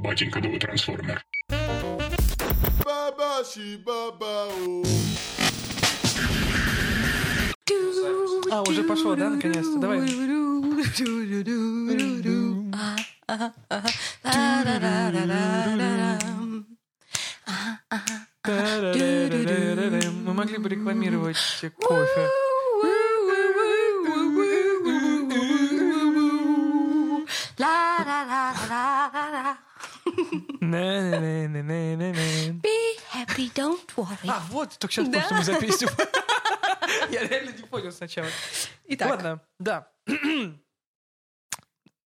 Батенька новый трансформер. А, уже пошло, да, наконец-то? Давай. Мы могли бы рекламировать кофе. Be happy, don't worry. А, вот, только сейчас что мы за песню. Я реально не понял сначала. Итак, Ладно, да.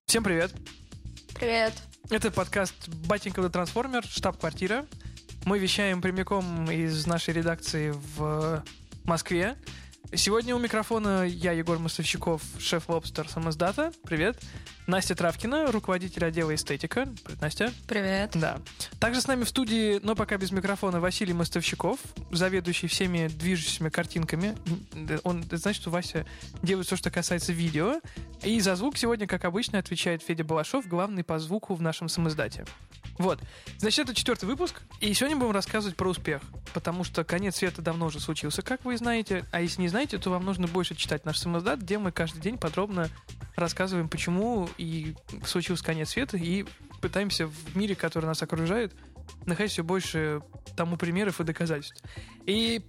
Всем привет. привет. Это подкаст «Батенька да трансформер», штаб-квартира. Мы вещаем прямиком из нашей редакции в Москве. Сегодня у микрофона я, Егор Мостовщиков, шеф-лобстер самоздата. Привет. Настя Травкина, руководитель отдела эстетика. Привет, Настя. Привет. Да. Также с нами в студии, но пока без микрофона, Василий Мостовщиков, заведующий всеми движущимися картинками. Он, значит, что Вася делает все, что касается видео. И за звук сегодня, как обычно, отвечает Федя Балашов, главный по звуку в нашем самоиздате. Вот. Значит, это четвертый выпуск, и сегодня будем рассказывать про успех, потому что конец света давно уже случился, как вы знаете, а если не знаете, то вам нужно больше читать наш самоиздат, где мы каждый день подробно рассказываем, почему и случился конец света, и пытаемся в мире, который нас окружает, находить все больше тому примеров и доказательств. И,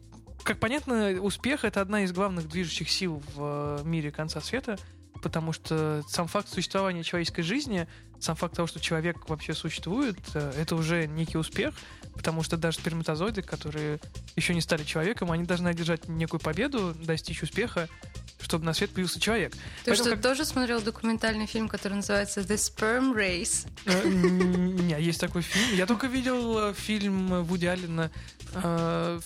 как понятно, успех — это одна из главных движущих сил в э, мире конца света, потому что сам факт существования человеческой жизни, сам факт того, что человек вообще существует, э, это уже некий успех, потому что даже сперматозоиды, которые еще не стали человеком, они должны одержать некую победу, достичь успеха, чтобы на свет появился человек. Ты Поэтому что, как- тоже смотрел документальный фильм, который называется The Sperm Race? Э, Не, есть такой фильм. Я только видел э, фильм Вуди Аллена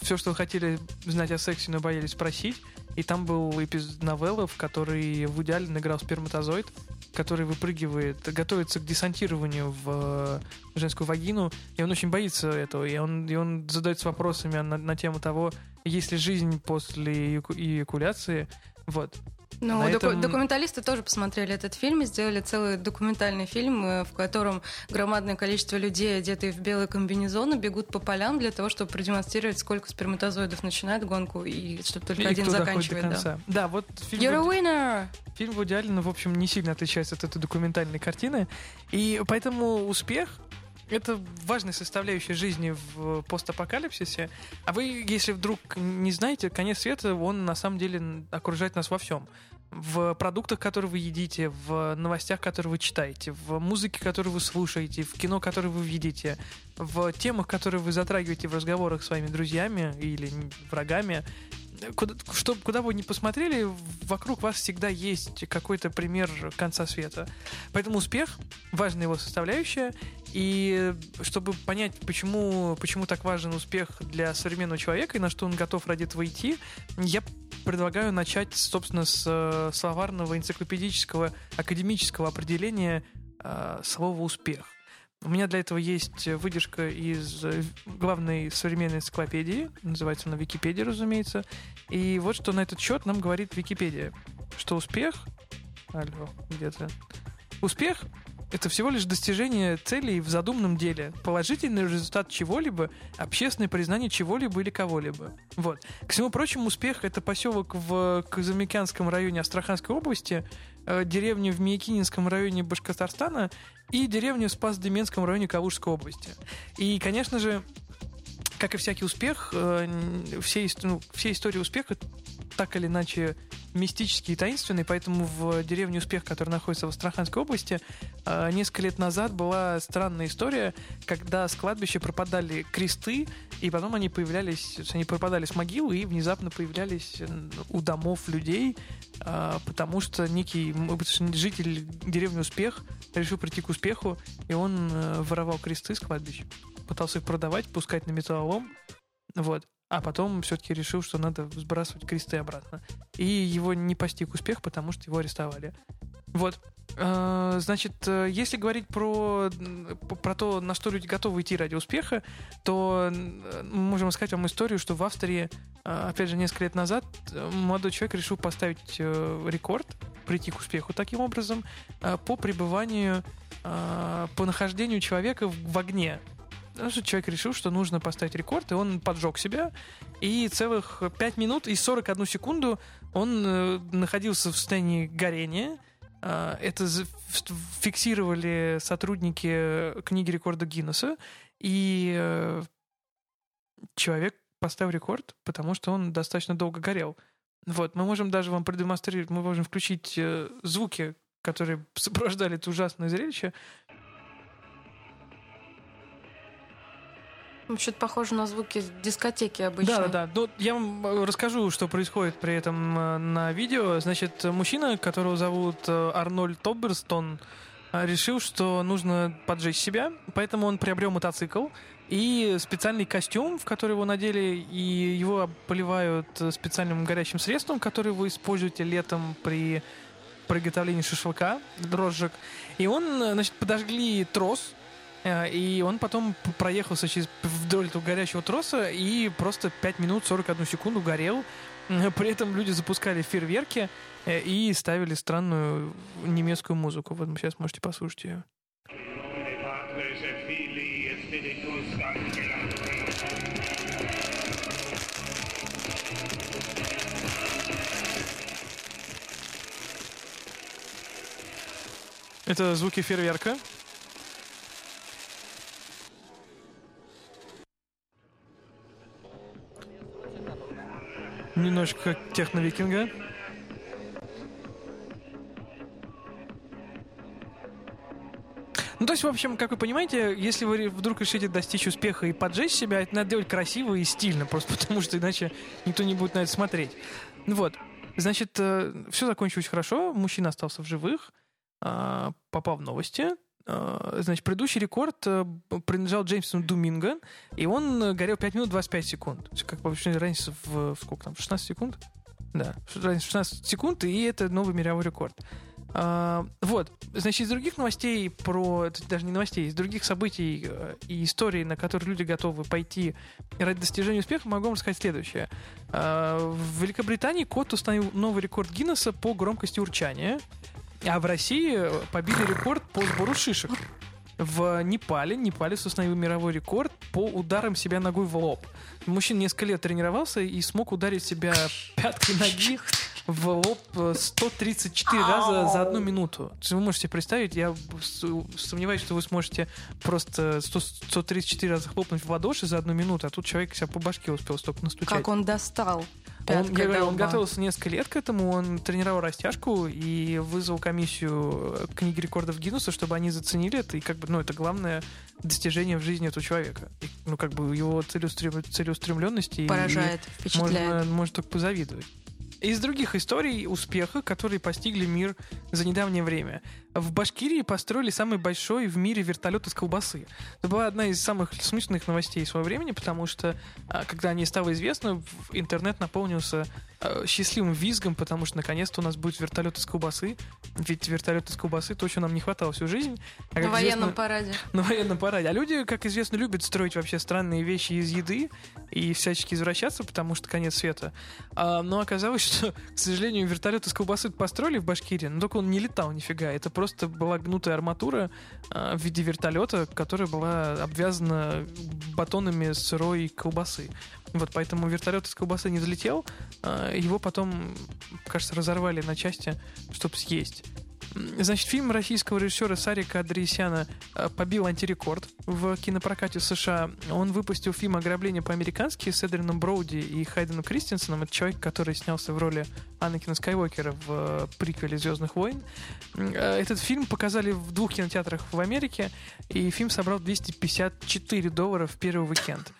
«Все, что вы хотели знать о сексе, но боялись спросить». И там был эпизод новеллы, в которой Вуди Аллен играл сперматозоид, который выпрыгивает, готовится к десантированию в э, женскую вагину, и он очень боится этого, и он, и он задается вопросами на, на тему того, есть ли жизнь после эяку- эякуляции. Вот. Ну, На доку- этом- документалисты тоже посмотрели этот фильм и сделали целый документальный фильм, э, в котором громадное количество людей, одетые в белые комбинезоны, бегут по полям для того, чтобы продемонстрировать, сколько сперматозоидов начинает гонку и чтобы только И один доходит до заканчивает. Да. конца. Да, вот фильм You're a Вуди- winner! Фильм Вуди Аллена, в общем, не сильно отличается от этой документальной картины. И поэтому успех — это важная составляющая жизни в постапокалипсисе. А вы, если вдруг не знаете, конец света, он на самом деле окружает нас во всем. В продуктах, которые вы едите, в новостях, которые вы читаете, в музыке, которую вы слушаете, в кино, которое вы видите, в темах, которые вы затрагиваете в разговорах с своими друзьями или врагами. Куда, что, куда бы вы ни посмотрели, вокруг вас всегда есть какой-то пример конца света. Поэтому успех — важная его составляющая. И чтобы понять, почему, почему так важен успех для современного человека и на что он готов ради этого идти, я предлагаю начать, собственно, с э, словарного, энциклопедического, академического определения э, слова «успех». У меня для этого есть выдержка из э, главной современной энциклопедии, называется она Википедия, разумеется. И вот что на этот счет нам говорит Википедия, что успех... Алло, где-то... Успех — это всего лишь достижение целей в задуманном деле, положительный результат чего-либо, общественное признание чего-либо или кого-либо. Вот. К всему прочему, успех — это поселок в Казамикянском районе Астраханской области, э, деревня в Миякининском районе Башкортостана и деревня в Спас-Деменском районе Калужской области. И, конечно же, как и всякий успех, э, все, ну, все истории успеха так или иначе мистические и таинственные, поэтому в деревне Успех, которая находится в Астраханской области, э, несколько лет назад была странная история, когда с кладбища пропадали кресты, и потом они появлялись, они пропадали с могил и внезапно появлялись у домов людей, э, потому что некий житель деревни Успех решил прийти к успеху, и он э, воровал кресты с кладбища пытался их продавать, пускать на металлолом, вот. А потом все-таки решил, что надо сбрасывать кресты обратно. И его не постиг успех, потому что его арестовали. Вот. Э, Значит, э, если говорить про, про то, на что люди готовы идти ради успеха, то мы можем сказать вам историю, что в Австрии, э, опять же, несколько лет назад э, молодой человек решил поставить э, рекорд прийти к успеху таким образом по пребыванию, э, по нахождению человека в огне. Человек решил, что нужно поставить рекорд, и он поджег себя. И целых 5 минут и 41 секунду он э, находился в состоянии горения. Э, это фиксировали сотрудники книги рекорда Гиннесса. И э, человек поставил рекорд, потому что он достаточно долго горел. Вот, мы можем даже вам продемонстрировать, мы можем включить э, звуки, которые сопровождали это ужасное зрелище. Что-то похоже на звуки дискотеки обычно. Да, да, да. Ну, я вам э, расскажу, что происходит при этом э, на видео. Значит, мужчина, которого зовут э, Арнольд Тоберстон, решил, что нужно поджечь себя, поэтому он приобрел мотоцикл и специальный костюм, в который его надели, и его поливают специальным горячим средством, которое вы используете летом при приготовлении шашлыка, дрожжек. И он, значит, подожгли трос, и он потом проехался через, вдоль этого горячего троса и просто 5 минут 41 секунду горел. При этом люди запускали фейерверки э, и ставили странную немецкую музыку. Вот сейчас можете послушать ее. Это звуки фейерверка. Немножко техно-викинга. Ну, то есть, в общем, как вы понимаете, если вы вдруг решите достичь успеха и поджечь себя, это надо делать красиво и стильно, просто потому что иначе никто не будет на это смотреть. Ну вот. Значит, э, все закончилось хорошо, мужчина остался в живых, а, попал в новости, значит, предыдущий рекорд э, принадлежал Джеймсу Думинго, и он э, горел 5 минут 25 секунд. Как вообще разница в, в сколько там, 16 секунд? Да, разница 16 секунд, и это новый мировой рекорд. А, вот, значит, из других новостей про, даже не новостей, из других событий э, и историй, на которые люди готовы пойти ради достижения успеха, могу вам рассказать следующее. А, в Великобритании кот установил новый рекорд Гиннесса по громкости урчания. А в России побили рекорд по сбору шишек. В Непале, Непале установил мировой рекорд по ударам себя ногой в лоб. Мужчина несколько лет тренировался и смог ударить себя пяткой ноги в лоб 134 раза за одну минуту. Вы можете представить, я сомневаюсь, что вы сможете просто 100, 134 раза хлопнуть в ладоши за одну минуту, а тут человек себя по башке успел столько настучать. Как он достал? Он, я говорю, он готовился несколько лет к этому, он тренировал растяжку и вызвал комиссию книги рекордов Гиннесса, чтобы они заценили это, и как бы, ну, это главное достижение в жизни этого человека. И, ну, как бы его целеустрем... целеустремленности. Поражает, и впечатляет. Можно, можно только позавидовать. Из других историй успеха, которые постигли мир за недавнее время. В Башкирии построили самый большой в мире вертолет из колбасы. Это была одна из самых смешных новостей своего времени, потому что, а, когда они стало известно, интернет наполнился а, счастливым визгом, потому что наконец-то у нас будет вертолет из колбасы. Ведь вертолет из колбасы то, чего нам не хватало всю жизнь. А, на военном параде. На военном параде. А люди, как известно, любят строить вообще странные вещи из еды и всячески извращаться, потому что конец света. но оказалось, что, к сожалению, вертолет из колбасы построили в Башкирии, но только он не летал нифига. Это просто просто была гнутая арматура э, в виде вертолета, которая была обвязана батонами сырой колбасы. Вот поэтому вертолет из колбасы не взлетел. Э, его потом, кажется, разорвали на части, чтобы съесть. Значит, фильм российского режиссера Сарика Андреасяна э, побил антирекорд в кинопрокате США. Он выпустил фильм «Ограбление по-американски» с Эдрином Броуди и Хайденом Кристенсеном. Это человек, который снялся в роли Анакина Скайуокера в э, приквеле «Звездных войн». Э, этот фильм показали в двух кинотеатрах в Америке, и фильм собрал 254 доллара в первый уикенд.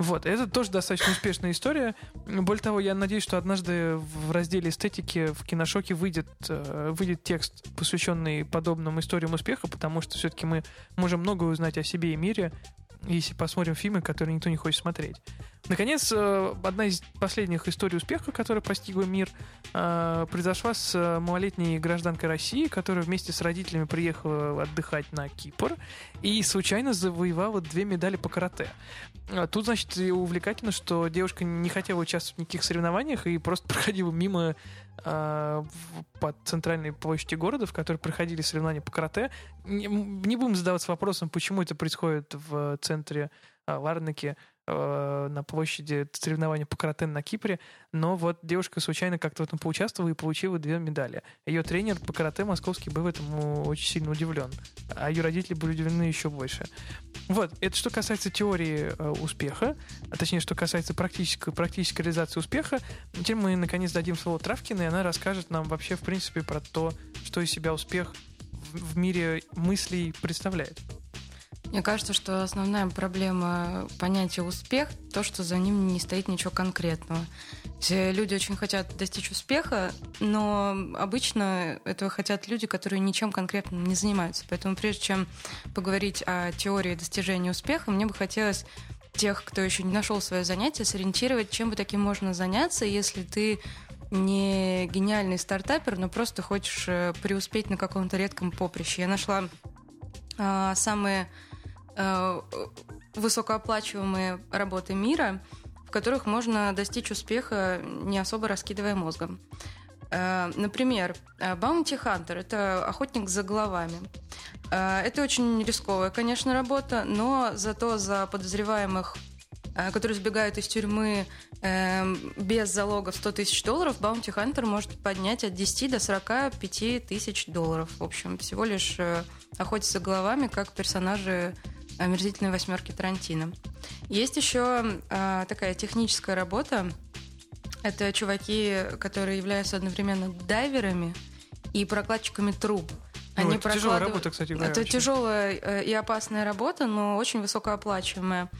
Вот, это тоже достаточно успешная история. Более того, я надеюсь, что однажды в разделе эстетики в киношоке выйдет, э, выйдет текст, посвященный подобным историям успеха, потому что все-таки мы можем много узнать о себе и мире, если посмотрим фильмы, которые никто не хочет смотреть. Наконец, э, одна из последних историй успеха, которая постигла мир, э, произошла с малолетней гражданкой России, которая вместе с родителями приехала отдыхать на Кипр и случайно завоевала две медали по карате. Тут, значит, увлекательно, что девушка не хотела участвовать в никаких соревнованиях и просто проходила мимо под центральной площади города, в которой проходили соревнования по карате. Не, не будем задаваться вопросом, почему это происходит в центре Ларнаки э, на площади соревнований по карате на Кипре, но вот девушка случайно как-то в этом поучаствовала и получила две медали. Ее тренер по карате московский был этому очень сильно удивлен, а ее родители были удивлены еще больше. Вот, это что касается теории э, успеха, а точнее, что касается практической, практической реализации успеха. Теперь мы, наконец, дадим слово Травкиной, и она расскажет нам вообще, в принципе, про то, что из себя успех в мире мыслей представляет. Мне кажется, что основная проблема понятия успех то, что за ним не стоит ничего конкретного. Все люди очень хотят достичь успеха, но обычно этого хотят люди, которые ничем конкретным не занимаются. Поэтому прежде чем поговорить о теории достижения успеха, мне бы хотелось тех, кто еще не нашел свое занятие, сориентировать, чем бы таким можно заняться, если ты не гениальный стартапер, но просто хочешь э, преуспеть на каком-то редком поприще. Я нашла э, самые высокооплачиваемые работы мира, в которых можно достичь успеха, не особо раскидывая мозгом. Э, например, Bounty Hunter – это охотник за головами. Э, это очень рисковая, конечно, работа, но зато за подозреваемых которые сбегают из тюрьмы э, без залога в 100 тысяч долларов, Bounty Hunter может поднять от 10 до 45 тысяч долларов. В общем, всего лишь э, охотиться головами, как персонажи омерзительной восьмерки Тарантино. Есть еще э, такая техническая работа. Это чуваки, которые являются одновременно дайверами и прокладчиками труб. Ну, Они это прокладывают... тяжелая работа, кстати говоря. Это очень. тяжелая э, и опасная работа, но очень высокооплачиваемая.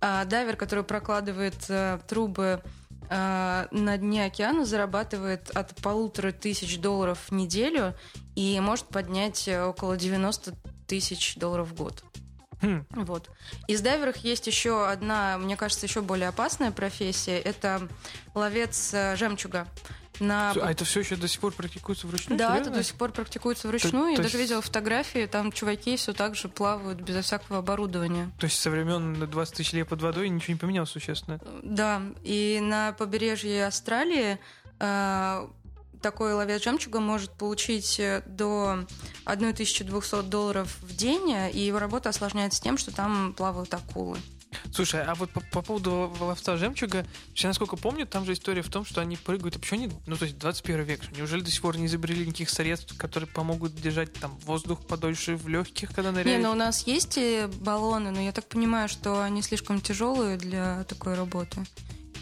А дайвер, который прокладывает э, трубы э, на дне океана, зарабатывает от полутора тысяч долларов в неделю и может поднять около 90 тысяч долларов в год. Хм. Вот. Из дайверов есть еще одна, мне кажется, еще более опасная профессия. Это ловец э, жемчуга. На... А это все еще до сих пор практикуется вручную? Да, серьезно? это до сих пор практикуется вручную. То, Я то даже есть... видела фотографии, там чуваки все так же плавают безо всякого оборудования. То есть со времен 20 тысяч лет под водой ничего не поменялось существенно? Да, и на побережье Австралии э, такой ловец жемчуга может получить э, до 1200 долларов в день, э, и его работа осложняется тем, что там плавают акулы. Слушай, а вот по, по поводу ловца жемчуга, я насколько помню, там же история в том, что они прыгают, а почему они, ну, то есть 21 век, неужели до сих пор не изобрели никаких средств, которые помогут держать там воздух подольше в легких, когда ныряют? Не, ну у нас есть баллоны, но я так понимаю, что они слишком тяжелые для такой работы.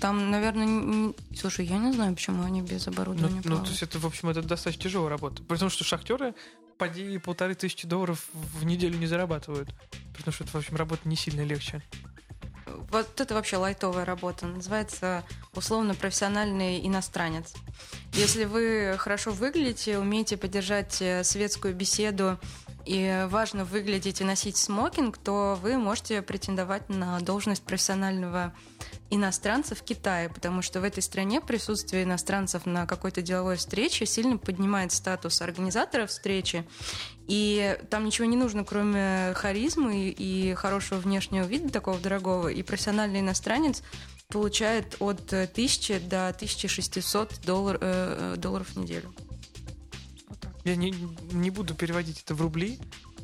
Там, наверное, не... слушай, я не знаю, почему они без оборудования. Ну, ну то есть это, в общем, это достаточно тяжелая работа. Потому что шахтеры поди полторы тысячи долларов в неделю не зарабатывают. Потому что это, в общем, работа не сильно легче. Вот это вообще лайтовая работа. Называется условно профессиональный иностранец. Если вы хорошо выглядите, умеете поддержать э, светскую беседу и важно выглядеть и носить смокинг, то вы можете претендовать на должность профессионального иностранцев в Китае, потому что в этой стране присутствие иностранцев на какой-то деловой встрече сильно поднимает статус организатора встречи, и там ничего не нужно, кроме харизмы и хорошего внешнего вида такого дорогого, и профессиональный иностранец получает от 1000 до 1600 доллар, э, долларов в неделю. Я не, не буду переводить это в рубли,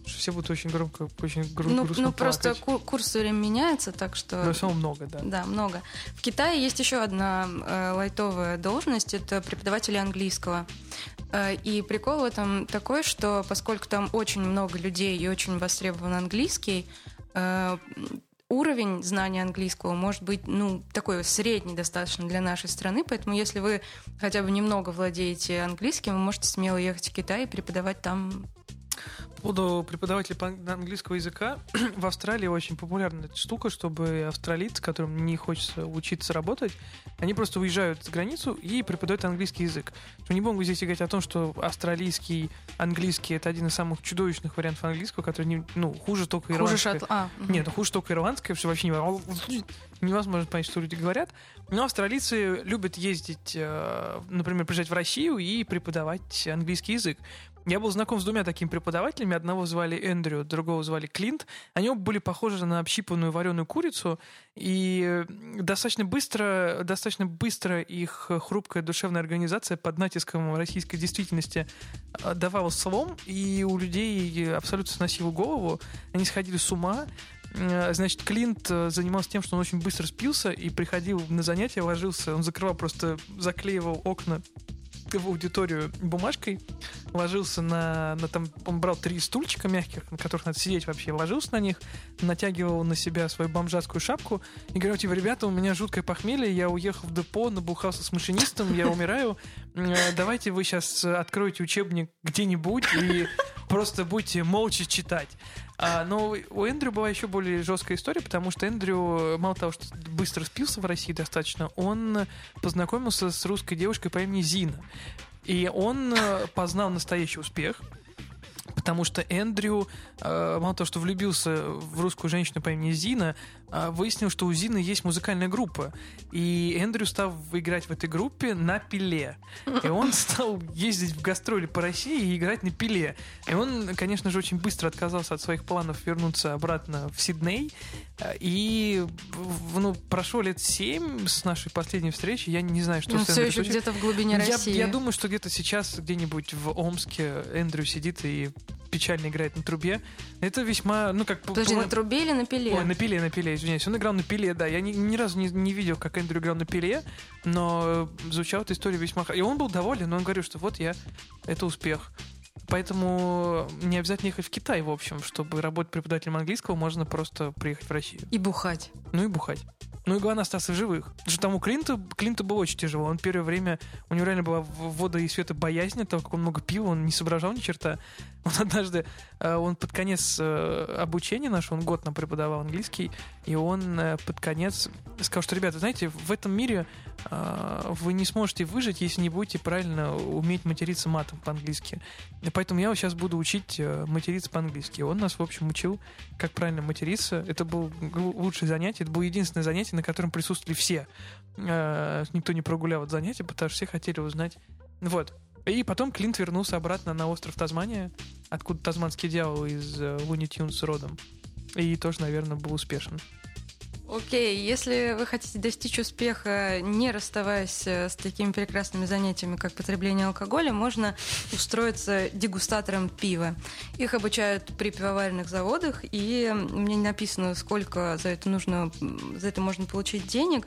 все будут очень громко, очень гру- ну, грустно Ну, просто курс все время меняется, так что... Но все много, да. Да, много. В Китае есть еще одна э, лайтовая должность, это преподаватели английского. Э, и прикол в этом такой, что поскольку там очень много людей и очень востребован английский, э, уровень знания английского может быть, ну, такой средний достаточно для нашей страны, поэтому если вы хотя бы немного владеете английским, вы можете смело ехать в Китай и преподавать там поводу преподавателей английского языка в Австралии очень популярная эта штука, чтобы австралийцы, которым не хочется учиться работать, они просто уезжают за границу и преподают английский язык. Что не могу здесь говорить о том, что австралийский английский это один из самых чудовищных вариантов английского, который не, ну, хуже только ирландского. Хуже шат... а, угу. Нет, ну, хуже только ирландское, что вообще не невозможно понять, что люди говорят. Но австралийцы любят ездить, э, например, приезжать в Россию и преподавать английский язык. Я был знаком с двумя такими преподавателями. Одного звали Эндрю, другого звали Клинт. Они оба были похожи на общипанную вареную курицу. И достаточно быстро, достаточно быстро их хрупкая душевная организация под натиском российской действительности э, давала слом. И у людей абсолютно сносила голову. Они сходили с ума. Значит, Клинт э, занимался тем, что он очень быстро спился и приходил на занятия, ложился, он закрывал просто, заклеивал окна в аудиторию бумажкой, ложился на, на там, он брал три стульчика мягких, на которых надо сидеть вообще, ложился на них, натягивал на себя свою бомжатскую шапку и говорил, типа, ребята, у меня жуткое похмелье, я уехал в депо, набухался с машинистом, я умираю, э, давайте вы сейчас откроете учебник где-нибудь и просто будете молча читать. А, но у Эндрю была еще более жесткая история, потому что Эндрю, мало того, что быстро спился в России достаточно, он познакомился с русской девушкой по имени Зина. И он э, познал настоящий успех – Потому что Эндрю, э, мало того, что влюбился в русскую женщину по имени Зина, э, выяснил, что у Зины есть музыкальная группа. И Эндрю стал играть в этой группе на пиле. И он стал ездить в гастроли по России и играть на пиле. И он, конечно же, очень быстро отказался от своих планов вернуться обратно в Сидней. Э, и ну, прошло лет семь с нашей последней встречи. Я не знаю, что с все еще где-то в глубине я, России. Я думаю, что где-то сейчас, где-нибудь в Омске, Эндрю сидит и печально играет на трубе. Это весьма, ну как... Подожди, по... на трубе или на пиле? Ой, на пиле, на пиле, извиняюсь. Он играл на пиле, да. Я ни, ни разу не, не видел, как Эндрю играл на пиле, но звучала эта история весьма... И он был доволен, но он говорил, что вот я, это успех. Поэтому не обязательно ехать в Китай, в общем, чтобы работать преподавателем английского, можно просто приехать в Россию. И бухать. Ну и бухать. Ну и главное остаться в живых. Потому что там у Клинта, Клинта было очень тяжело. Он первое время, у него реально была вода и света боязнь от того, как он много пил, он не соображал ни черта. Он однажды, э, он под конец э, обучения нашего, он год нам преподавал английский, и он э, под конец сказал, что, ребята, знаете, в этом мире вы не сможете выжить, если не будете правильно уметь материться матом по-английски. Поэтому я сейчас буду учить материться по-английски. Он нас, в общем, учил, как правильно материться. Это было лучшее занятие, это было единственное занятие, на котором присутствовали все. Никто не прогулял от занятия, потому что все хотели узнать. Вот. И потом Клинт вернулся обратно на остров Тазмания, откуда тазманский дьявол из Луни Тюнс родом. И тоже, наверное, был успешен. Окей, если вы хотите достичь успеха, не расставаясь э, с такими прекрасными занятиями, как потребление алкоголя, можно устроиться дегустатором пива. Их обучают при пивоваренных заводах, и мне не написано, сколько за это нужно, за это можно получить денег,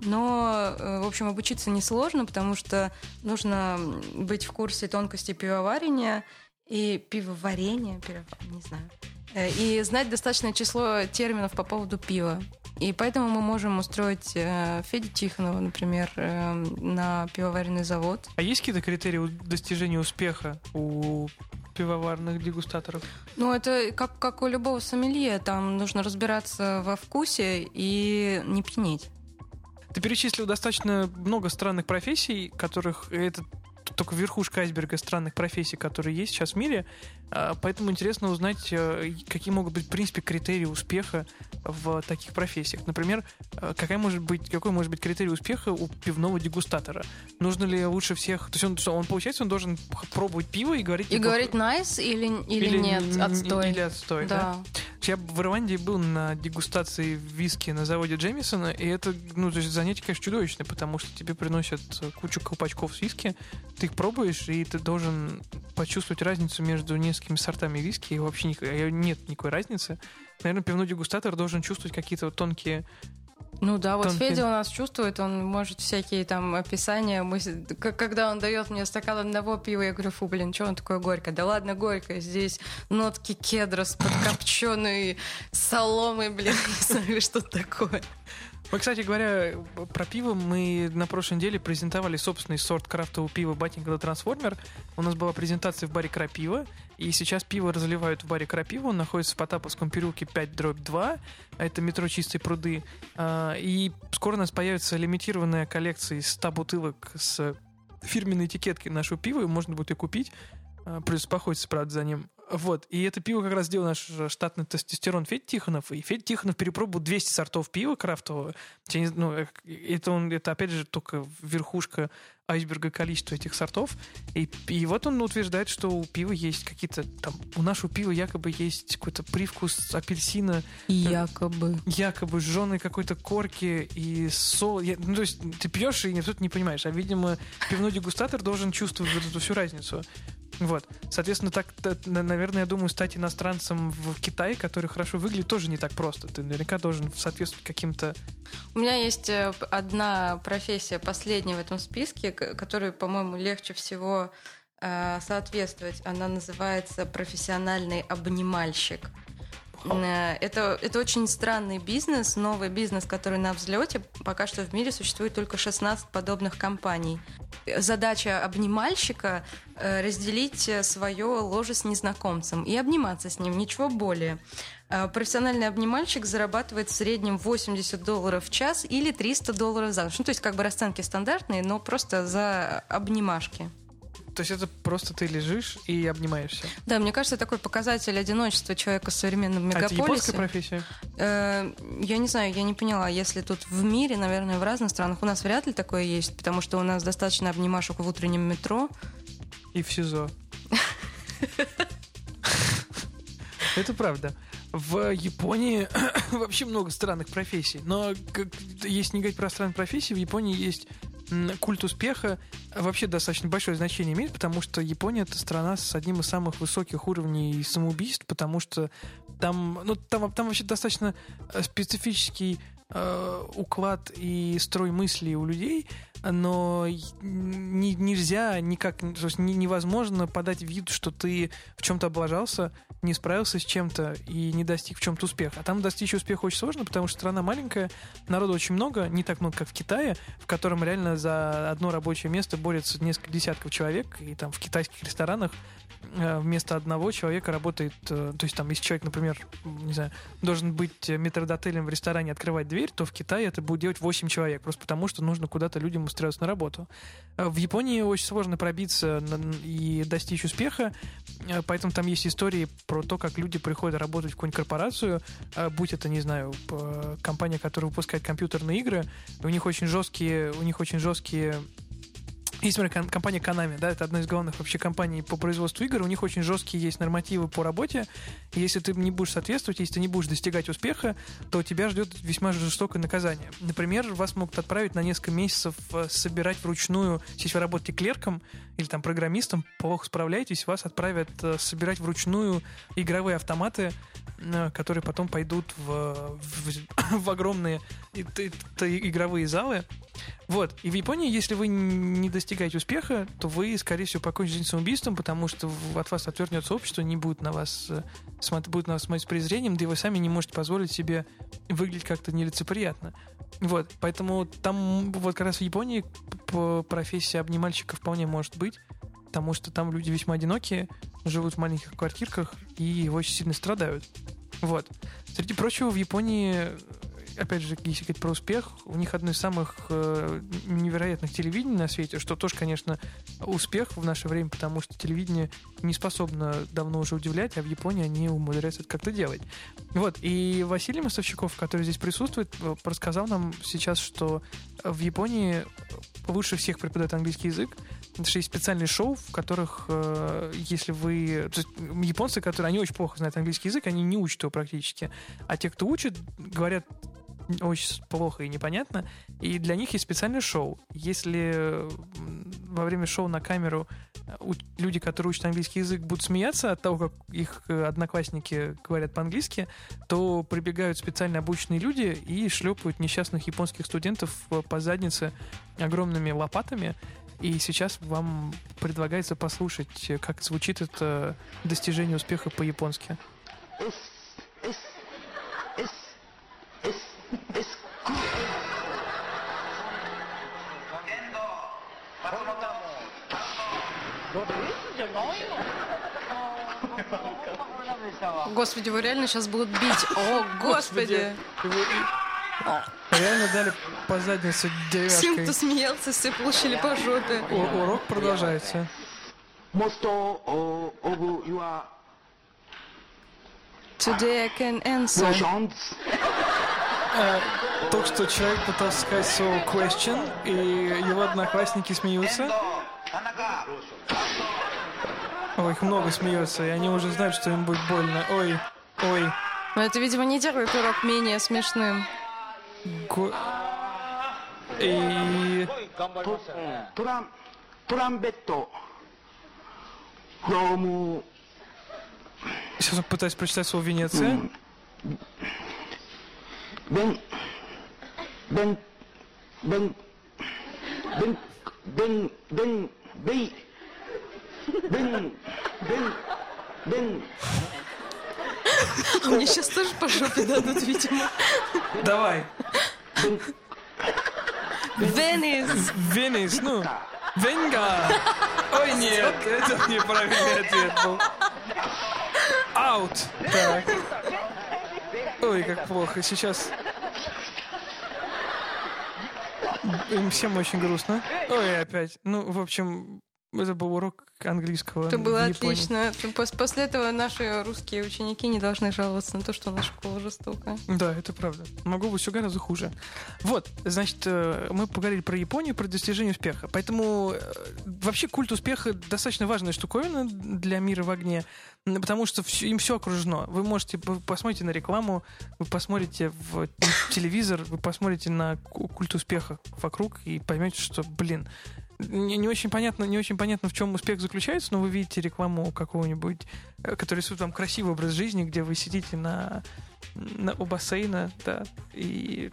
но, э, в общем, обучиться несложно, потому что нужно быть в курсе тонкостей пивоварения и пивоварения, пиво, не знаю, э, и знать достаточное число терминов по поводу пива. И поэтому мы можем устроить э, Федю Тихонова, например, э, на пивоваренный завод. А есть какие-то критерии достижения успеха у пивоварных дегустаторов? Ну, это как, как у любого сомелье. Там нужно разбираться во вкусе и не пьянеть. Ты перечислил достаточно много странных профессий, которых это только верхушка айсберга странных профессий, которые есть сейчас в мире. А, поэтому интересно узнать, э, какие могут быть, в принципе, критерии успеха в таких профессиях. Например, э, какая может быть, какой может быть критерий успеха у пивного дегустатора? Нужно ли лучше всех... То есть он, он получается, он должен пробовать пиво и говорить... И типа, говорить nice или, или, или нет, отстой. Или отстой, да. да? Я в Ирландии был на дегустации виски на заводе Джемисона, и это, ну, то есть занятие, конечно, чудовищное, потому что тебе приносят кучу колпачков с виски, ты их пробуешь, и ты должен почувствовать разницу между несколькими сортами виски, и вообще нет никакой разницы наверное, пивной дегустатор должен чувствовать какие-то вот тонкие ну да, вот Федя у нас чувствует, он может всякие там описания. Мы, когда он дает мне стакан одного пива, я говорю, фу, блин, что он такое горькое? Да ладно, горькое, здесь нотки кедра с подкопченной соломой, блин, не знаю, что такое. Мы, кстати говоря, про пиво мы на прошлой неделе презентовали собственный сорт крафтового пива Батингова Трансформер. У нас была презентация в баре Крапива, и сейчас пиво разливают в баре Крапива. Он находится в Потаповском переулке 5 дробь 2. А это метро Чистые пруды. А, и скоро у нас появится лимитированная коллекция из 100 бутылок с фирменной этикетки нашего пива, и можно будет ее купить. А, Плюс походится, правда, за ним. Вот. И это пиво как раз сделал наш штатный тестостерон Федь Тихонов. И Федь Тихонов перепробовал 200 сортов пива крафтового. Ну, э, это, он, это, опять же, только верхушка айсберга количества этих сортов. И, и вот он утверждает, что у пива есть какие-то там... У нашего пива якобы есть какой-то привкус апельсина, Якобы. якобы жженой какой-то корки и сол. Я- ну, то есть ты пьешь и тут не понимаешь. А, видимо, пивной дегустатор должен чувствовать вот эту всю разницу. Вот. Соответственно, так, наверное, я думаю, стать иностранцем в Китае, который хорошо выглядит, тоже не так просто. Ты наверняка должен соответствовать каким-то... У меня есть э, одна профессия, последняя в этом списке, к- которой, по-моему, легче всего э, соответствовать. Она называется профессиональный обнимальщик. Э, Это, это очень странный бизнес, новый бизнес, который на взлете. Пока что в мире существует только 16 подобных компаний. Задача обнимальщика э, разделить свое ложе с незнакомцем и обниматься с ним, ничего более. Э, Профессиональный обнимальщик зарабатывает в среднем 80 долларов в час или 300 долларов за ночь. Ну, то есть как бы расценки стандартные, но просто за обнимашки. То есть это просто ты лежишь и обнимаешься. Да, мне кажется, такой показатель одиночества человека в современном А это японская мегаполисе. профессия? Э, Я не знаю, я не поняла, если тут в мире, наверное, в разных странах, у нас вряд ли такое есть, потому что у нас достаточно обнимашек в утреннем метро. И в СИЗО. Это правда. В Японии вообще много странных профессий. Но как, если не говорить про странные профессии, в Японии есть культ успеха вообще достаточно большое значение имеет, потому что Япония это страна с одним из самых высоких уровней самоубийств, потому что там, ну, там, там вообще достаточно э, специфический э, уклад и строй мыслей у людей, но не- нельзя никак, то есть не- невозможно подать вид, что ты в чем-то облажался, не справился с чем-то и не достиг в чем-то успеха. А там достичь успеха очень сложно, потому что страна маленькая, народу очень много, не так много, как в Китае, в котором реально за одно рабочее место борется несколько десятков человек, и там в китайских ресторанах э, вместо одного человека работает, э, то есть там, если человек, например, не знаю, должен быть метродотелем в ресторане, открывать дверь, то в Китае это будет делать 8 человек, просто потому что нужно куда-то людям устраиваться на работу. Э, В Японии очень сложно пробиться и достичь успеха, поэтому там есть истории про то, как люди приходят работать в какую-нибудь корпорацию, э, будь это, не знаю, компания, которая выпускает компьютерные игры, у них очень жесткие, у них очень жесткие есть, например, ком- компания Konami, да, это одна из главных вообще компаний по производству игр, у них очень жесткие есть нормативы по работе, если ты не будешь соответствовать, если ты не будешь достигать успеха, то тебя ждет весьма жестокое наказание. Например, вас могут отправить на несколько месяцев э, собирать вручную, если вы работаете клерком или там программистом, плохо справляетесь, вас отправят э, собирать вручную игровые автоматы, которые потом пойдут в, в, в огромные и- т- игровые залы, вот. И в Японии, если вы не достигаете успеха, то вы, скорее всего, покончите жизнь самоубийством, потому что от вас отвернется общество, не будет на вас э, будет на вас смотреть с презрением, да и вы сами не можете позволить себе выглядеть как-то нелицеприятно. Вот. Поэтому там вот как раз в Японии профессия обнимальщика вполне может быть, потому что там люди весьма одинокие, живут в маленьких квартирках и очень сильно страдают. Вот. Среди прочего, в Японии, опять же, если говорить про успех, у них одно из самых э, невероятных телевидений на свете, что тоже, конечно, успех в наше время, потому что телевидение не способно давно уже удивлять, а в Японии они умудряются это как-то делать. Вот, и Василий Мостовщиков, который здесь присутствует, э, рассказал нам сейчас, что в Японии лучше всех преподает английский язык, Потому есть специальные шоу, в которых, э, если вы... то есть японцы, которые... Они очень плохо знают английский язык, они не учат его практически. А те, кто учат, говорят очень плохо и непонятно. И для них есть специальное шоу. Если во время шоу на камеру э, люди, которые учат английский язык, будут смеяться от того, как их э, одноклассники говорят по-английски, то прибегают специально обученные люди и шлепают несчастных японских студентов э, по заднице огромными лопатами. И сейчас вам предлагается послушать, э, как звучит это достижение успеха по-японски. Господи, его реально сейчас будут бить. О, господи. Его- Реально дали по заднице Всем, деревяшкой. кто смеялся, все получили по жопе. У- урок продолжается. uh, Today I can answer. notions Э, только что человек пытался сказать слово question, и его одноклассники смеются. Ой, их много смеется, и они уже знают, что им будет больно. Ой, ой. Но это, видимо, не делает урок менее смешным. ごえー、トラントランペット Domu. Chciałbym pytać, przeczytać słowinicy? Ben. Ben. Ben. Ben. Ben. Ben. Ben. Ben. Ben. Ben. Ben Мне сейчас тоже по жопе дадут, видимо. Давай. Венес. Венес, ну. Венга. Ой, нет, это неправильный ответ был. Аут. Так. Ой, как плохо. Сейчас... Им всем очень грустно. Ой, опять. Ну, в общем, это был урок английского. Это было отлично. Пос- После этого наши русские ученики не должны жаловаться на то, что наша школа жестокая. Да, это правда. Могло быть все гораздо хуже. Вот, значит, э, мы поговорили про Японию, про достижение успеха. Поэтому э, вообще культ успеха достаточно важная штуковина для мира в огне, потому что им все окружено. Вы можете, посмотрите на рекламу, вы посмотрите в телевизор, вы посмотрите на ку- культ успеха вокруг и поймете, что, блин, не, не очень понятно, не очень понятно, в чем успех заключается, но вы видите рекламу какого-нибудь, э, который рисует вам красивый образ жизни, где вы сидите на, на у бассейна, да, и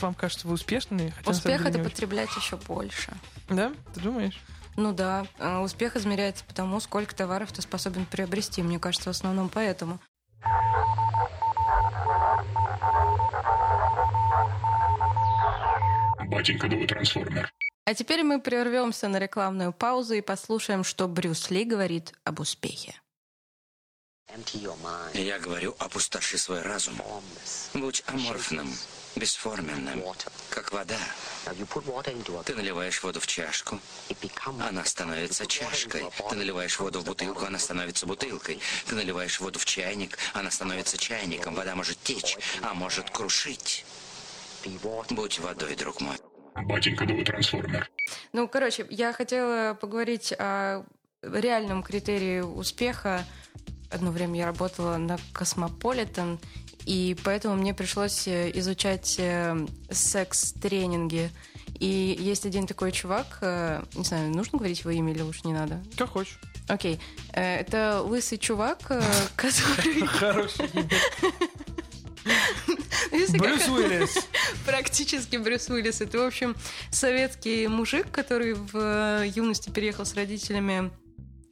вам кажется, вы успешны. хотя Успех это не очень. потреблять еще больше. Да? Ты думаешь? Ну да, э, успех измеряется по тому, сколько товаров ты способен приобрести. Мне кажется, в основном поэтому. Батенька новый трансформер. А теперь мы прервемся на рекламную паузу и послушаем, что Брюс Ли говорит об успехе. Я говорю, опустоши свой разум. Будь аморфным, бесформенным, как вода. Ты наливаешь воду в чашку, она становится чашкой. Ты наливаешь воду в бутылку, она становится бутылкой. Ты наливаешь воду в чайник, она становится чайником. Вода может течь, а может крушить. Будь водой, друг мой. Батенька, да вы трансформер. Ну, короче, я хотела поговорить о реальном критерии успеха. Одно время я работала на Космополитен, и поэтому мне пришлось э, изучать э, секс-тренинги. И есть один такой чувак, э, не знаю, нужно говорить его имя или лучше не надо? Как хочешь. Окей. Э, Это лысый чувак, который... Хороший. Брюс Уиллис. Практически Брюс Уиллис. Это, в общем, советский мужик, который в э, юности переехал с родителями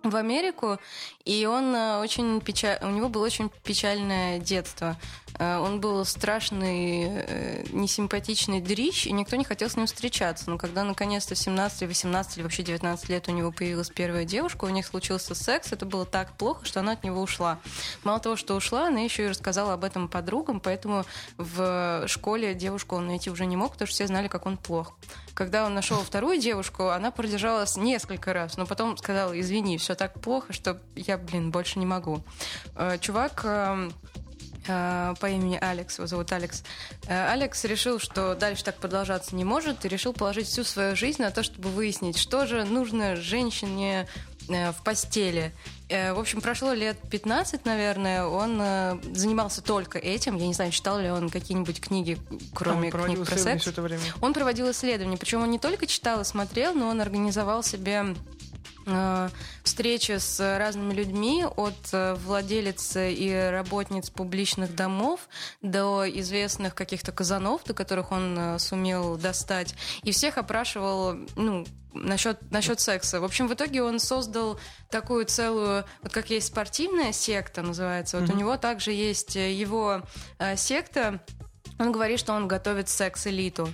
в Америку, и он э, очень печаль... у него было очень печальное детство. Э, Он был страшный, э, несимпатичный дрищ, и никто не хотел с ним встречаться. Но когда наконец-то в 17, 18 или вообще 19 лет у него появилась первая девушка, у них случился секс, это было так плохо, что она от него ушла. Мало того, что ушла, она еще и рассказала об этом подругам, поэтому в школе девушку он найти уже не мог, потому что все знали, как он плох. Когда он нашел вторую девушку, она продержалась несколько раз, но потом сказала, извини, все так плохо, что я, блин, больше не могу. Э, Чувак э, э, по имени Алекс, его зовут Алекс. Э, Алекс решил, что дальше так продолжаться не может, и решил положить всю свою жизнь на то, чтобы выяснить, что же нужно женщине э, в постели. Э, В общем, прошло лет 15, наверное, он занимался только этим. Я не знаю, читал ли он какие-нибудь книги, кроме Он книг про секс. Он проводил исследования, причем он не только читал и смотрел, но он организовал себе встречи с разными людьми, от э, владелец и работниц публичных домов до известных каких-то казанов, до которых он э, сумел достать, и всех опрашивал, ну, насчет, насчет секса. В общем, в итоге он создал такую целую, вот как есть спортивная секта, называется, вот у него также есть э, его э, секта, он говорит, что он готовит секс-элиту.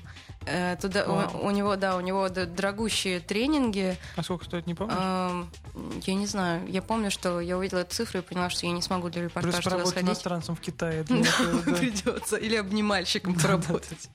Э, туда, Вау. у, у него, да, у него дорогущие тренинги. А сколько стоит, не помнишь? Эм, я не знаю. Я помню, что я увидела эту цифру и поняла, что я не смогу для Плюс репортажа туда сходить. иностранцем в Китае. да. Придется. Или обнимальщиком поработать.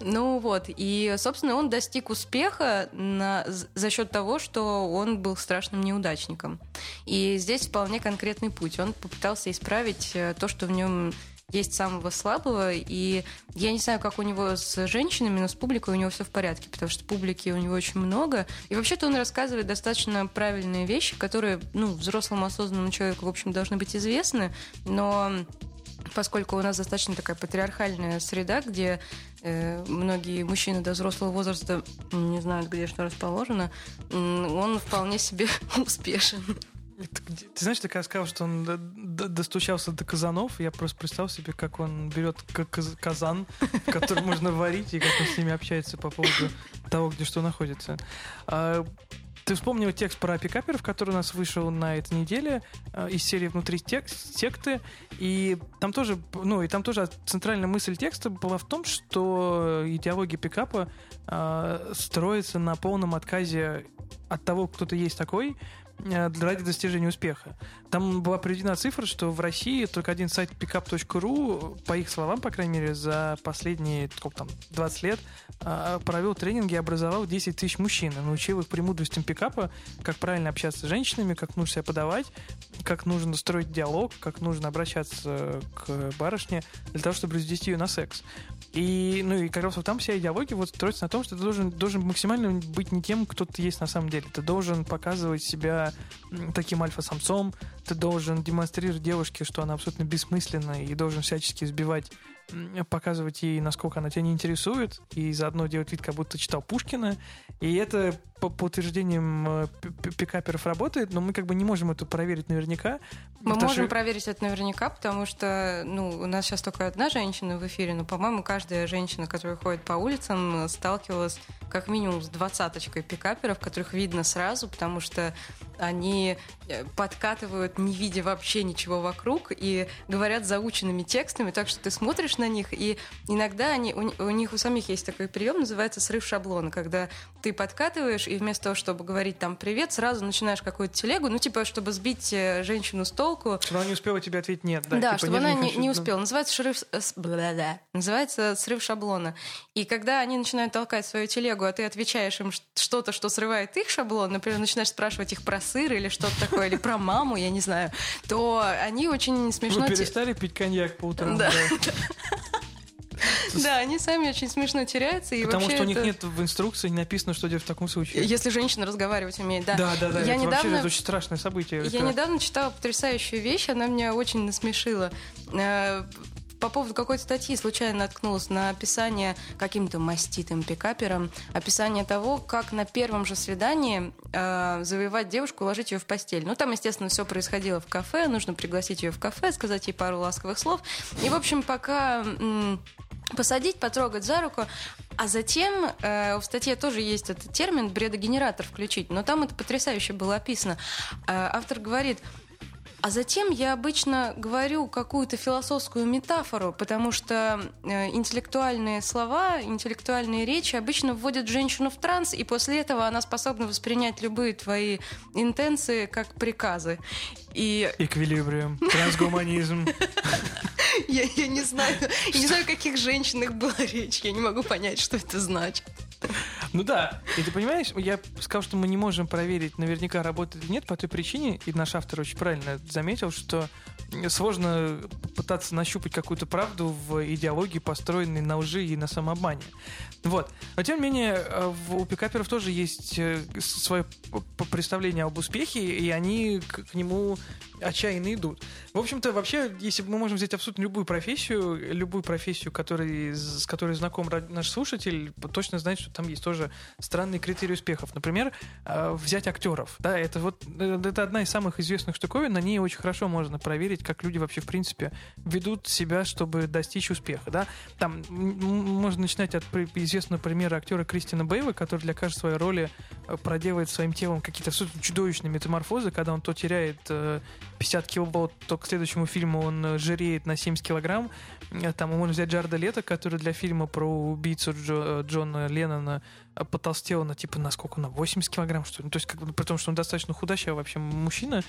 Ну вот, и, собственно, он достиг успеха на, за счет того, что он был страшным неудачником. И здесь вполне конкретный путь. Он попытался исправить э, то, что в нем есть самого слабого, и я не знаю, как у него с женщинами, но с публикой у него все в порядке, потому что публики у него очень много. И вообще-то он рассказывает достаточно правильные вещи, которые, ну, взрослому осознанному человеку, в общем, должны быть известны, но поскольку у нас достаточно такая патриархальная среда, где э, многие мужчины до взрослого возраста не знают, где что расположено, он вполне себе успешен. Ты знаешь, ты когда сказал, что он д- достучался до казанов, я просто представил себе, как он берет казан, в котором можно варить, и как он с ними общается по поводу того, где что находится. А, Ты вспомнил текст про пикаперов, который у нас вышел на этой неделе а, из серии «Внутри тек- секты», и там тоже, ну, и там тоже центральная мысль текста была в том, что идеология пикапа а, строится на полном отказе от того, кто ты есть такой, э, ради достижения успеха. Там была приведена цифра, что в России только один сайт pickup.ru, по их словам, по крайней мере, за последние сколько там, 20 лет а, провел тренинги и образовал 10 тысяч мужчин. Научил их премудростям пикапа, как правильно общаться с женщинами, как нужно себя подавать, как нужно строить диалог, как нужно обращаться к барышне для того, чтобы развести ее на секс. И, ну, и как раз вот там вся идеология вот строится на том, что ты должен, должен максимально быть не тем, кто ты есть на самом деле. Ты должен показывать себя таким альфа-самцом, ты должен демонстрировать девушке, что она абсолютно бессмысленна, и должен всячески избивать, м, показывать ей, насколько она тебя не интересует, и заодно делать вид, как будто читал Пушкина. И это по, по утверждениям э, пи- пи- пикаперов работает, но мы как бы не можем это проверить наверняка. Мы можем что- проверить это наверняка, потому что ну, у нас сейчас только одна женщина в эфире, но, по-моему, каждая женщина, которая ходит по улицам, сталкивалась как минимум с двадцаточкой пикаперов, которых видно сразу, потому что они э, подкатывают, не видя вообще ничего вокруг, и говорят заученными текстами, так что ты смотришь на них, и иногда они, у, у них у самих есть такой прием, называется срыв шаблона, когда ты подкатываешь, и вместо того, чтобы говорить там привет, сразу начинаешь какую-то телегу, ну, типа, чтобы сбить э, женщину с толку, Чтобы она не успела тебе ответить нет. Да, да, типа, чтобы нет, она не хочу, не да. успела. Называется срыв, бла-бла-бла. Называется срыв шаблона. И когда они начинают толкать свою телегу, а ты отвечаешь им что-то, что срывает их шаблон, например, начинаешь спрашивать их про сыр или что-то такое, или про маму, я не знаю, то они очень смешно... Вы перестали пить коньяк по утрам? Да. да? Они сами очень смешно теряются. И Потому вообще что у них нет в инструкции не написано, что делать в таком случае. Если женщина разговаривать умеет, да. Да, да, да. Я это вообще недавно это очень страшное событие. Я недавно читала потрясающую вещь, она меня очень насмешила. Э, По поводу какой-то статьи случайно наткнулась на описание каким-то маститым пикапером, описание того, как на первом же свидании э, завоевать девушку, уложить ее в постель. Ну, там, естественно, все происходило в кафе, нужно пригласить ее в кафе, сказать ей пару ласковых слов. И, в общем, пока м, посадить, потрогать за руку, а затем э, в статье тоже есть этот термин бредогенератор включить, но там это потрясающе было описано. Э, автор говорит, а затем я обычно говорю какую-то философскую метафору, потому что э, интеллектуальные слова, интеллектуальные речи обычно вводят женщину в транс, и после этого она способна воспринять любые твои интенции как приказы. И Эквилибриум, трансгуманизм. я, я не знаю, я не знаю, о каких женщинах была речь, я не могу понять, что это значит. Ну да, и ты понимаешь, я сказал, что мы не можем проверить, наверняка работает или нет, по той причине, и наш автор очень правильно заметил, что сложно пытаться нащупать какую-то правду в идеологии, построенной на лжи и на самообмане. Вот. Но тем не менее, у пикаперов тоже есть э, свое представление об успехе, и они к нему отчаянно идут. В общем-то, вообще, если мы можем взять абсолютно любую профессию, любую профессию, который, с которой знаком наш слушатель, точно знает, что там есть тоже странные критерии успехов. Например, э, взять актеров. Да, это вот э, это одна из самых известных штуковин, на ней очень хорошо можно проверить, как люди вообще, в принципе, ведут себя, чтобы достичь успеха. Да? Там можно начинать от известного примера актера Кристина Бейва, который для каждой своей роли э, проделывает своим телом какие-то абсолютно чудовищные метаморфозы, когда он то теряет 50 кило, то к следующему фильму он жиреет на 70 килограмм. Э, там можно взять Джарда Лето, который для фильма про убийцу Джо, Джона Леннона потолстел на типа на сколько, на 80 килограмм, что ли. Ну, то есть, как при том, что он достаточно худощавый вообще мужчина,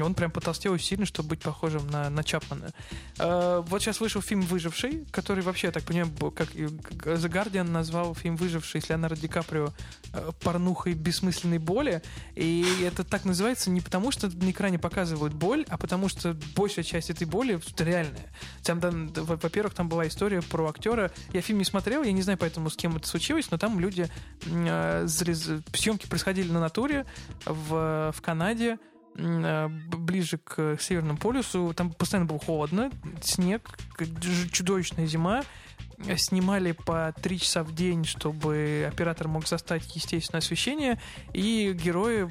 он прям потолстел сильно, чтобы быть похожим на, на Чапмана. Э, вот сейчас вышел фильм «Выживший», который вообще, я так понимаю, как The Guardian назвал фильм «Выживший» с Леонардо Ди Каприо э, порнухой бессмысленной боли. И это так называется не потому, что на экране показывают боль, а потому что большая часть этой боли реальная. Там, там, во-первых, там была история про актера. Я фильм не смотрел, я не знаю поэтому, с кем это случилось, но там люди Э, съемки происходили на натуре в, в Канаде, э, ближе к Северному полюсу. Там постоянно было холодно, снег, чудовищная зима. Снимали по три часа в день, чтобы оператор мог застать естественное освещение. И герои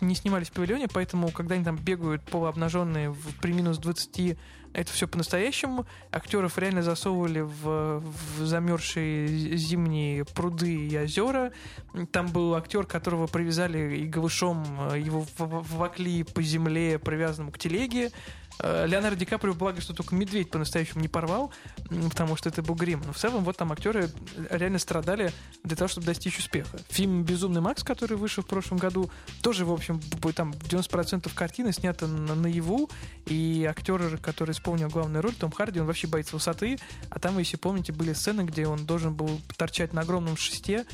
не снимались в павильоне, поэтому, когда они там бегают полуобнаженные при минус 20 это все по-настоящему. Актеров реально засовывали в, в замерзшие зимние пруды и озера. Там был актер, которого привязали и голышом э, его ввакли по земле, привязанному к телеге. Э, Леонардо Ди Каприо, благо, что только медведь по-настоящему не порвал, потому что это был грим. Но в целом вот там актеры реально страдали для того, чтобы достичь успеха. Фильм «Безумный Макс», который вышел в прошлом году, тоже, в общем, там 90% картины снято на наяву, и актер, который исполнил главную роль, Том Харди, он вообще боится высоты, а там, если помните, были сцены, где он должен был торчать на огромном шесте,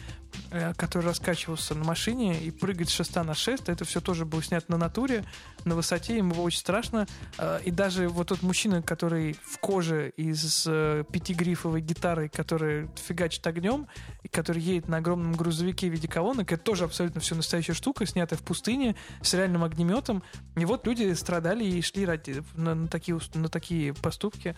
который раскачивался на машине и прыгать с шеста на шест. Это все тоже было снято на натуре, на высоте, ему было очень страшно. Э, и даже вот тот мужчина, который в коже из э, пятигрифовой гитары, который фигачит огнем, и который едет на огромном грузовике в виде колонок, это тоже абсолютно все настоящая штука, снятая в пустыне, с реальным огнеметом. И вот люди страдали и шли ради, на, на, такие, на такие поступки,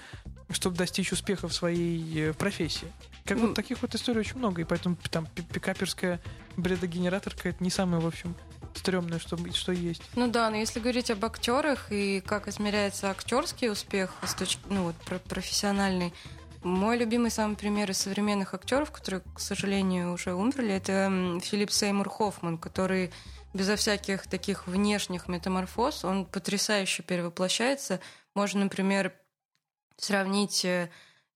чтобы достичь успеха в своей профессии. Как ну, вот таких вот историй очень много, и поэтому там пикаперская бредогенераторка это не самое, в общем, стрёмное, что, что есть. Ну да, но если говорить об актерах и как измеряется актерский успех, с точки, ну вот профессиональный, мой любимый самый пример из современных актеров, которые, к сожалению, уже умерли, это Филипп Сеймур Хоффман, который безо всяких таких внешних метаморфоз, он потрясающе перевоплощается. Можно, например, сравнить э,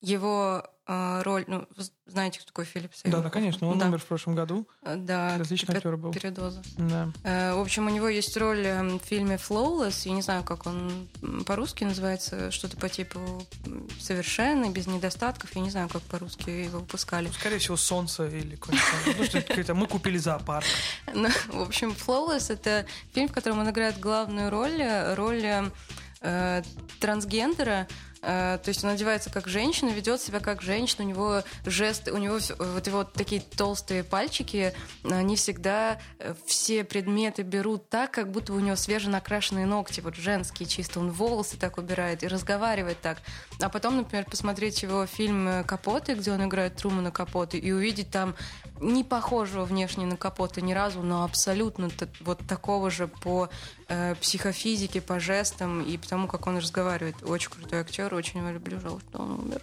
его э, роль, ну, знаете, кто такой Филипп Сеймур? Да, да, конечно, он да. умер в прошлом году. Э, да. Отличный актер был. Передоза. Да. Э, в общем, у него есть роль эм, в фильме Flawless, я не знаю, как он по-русски называется, что-то по типу совершенный, без недостатков, я не знаю, как по-русски его выпускали. Ну, скорее всего, солнце или какое-то, мы купили зоопарк. Ну, в общем, Flawless — это фильм, в котором он играет главную роль, роль э, трансгендера, Э, то есть он одевается как женщина, ведет себя как женщина, у него жесты, у него вот его такие толстые пальчики, они всегда э, все предметы берут так, как будто у него свеженакрашенные ногти, вот женские чисто, он волосы так убирает и разговаривает так. А потом, например, посмотреть его фильм э, «Капоты», где он играет Трумана Капоты, и увидеть там не похожего внешне на Капота ни разу, но абсолютно вот такого же по э, психофизике, по жестам и потому, как он разговаривает. Очень крутой актер, очень его люблю, жалко, что он умер.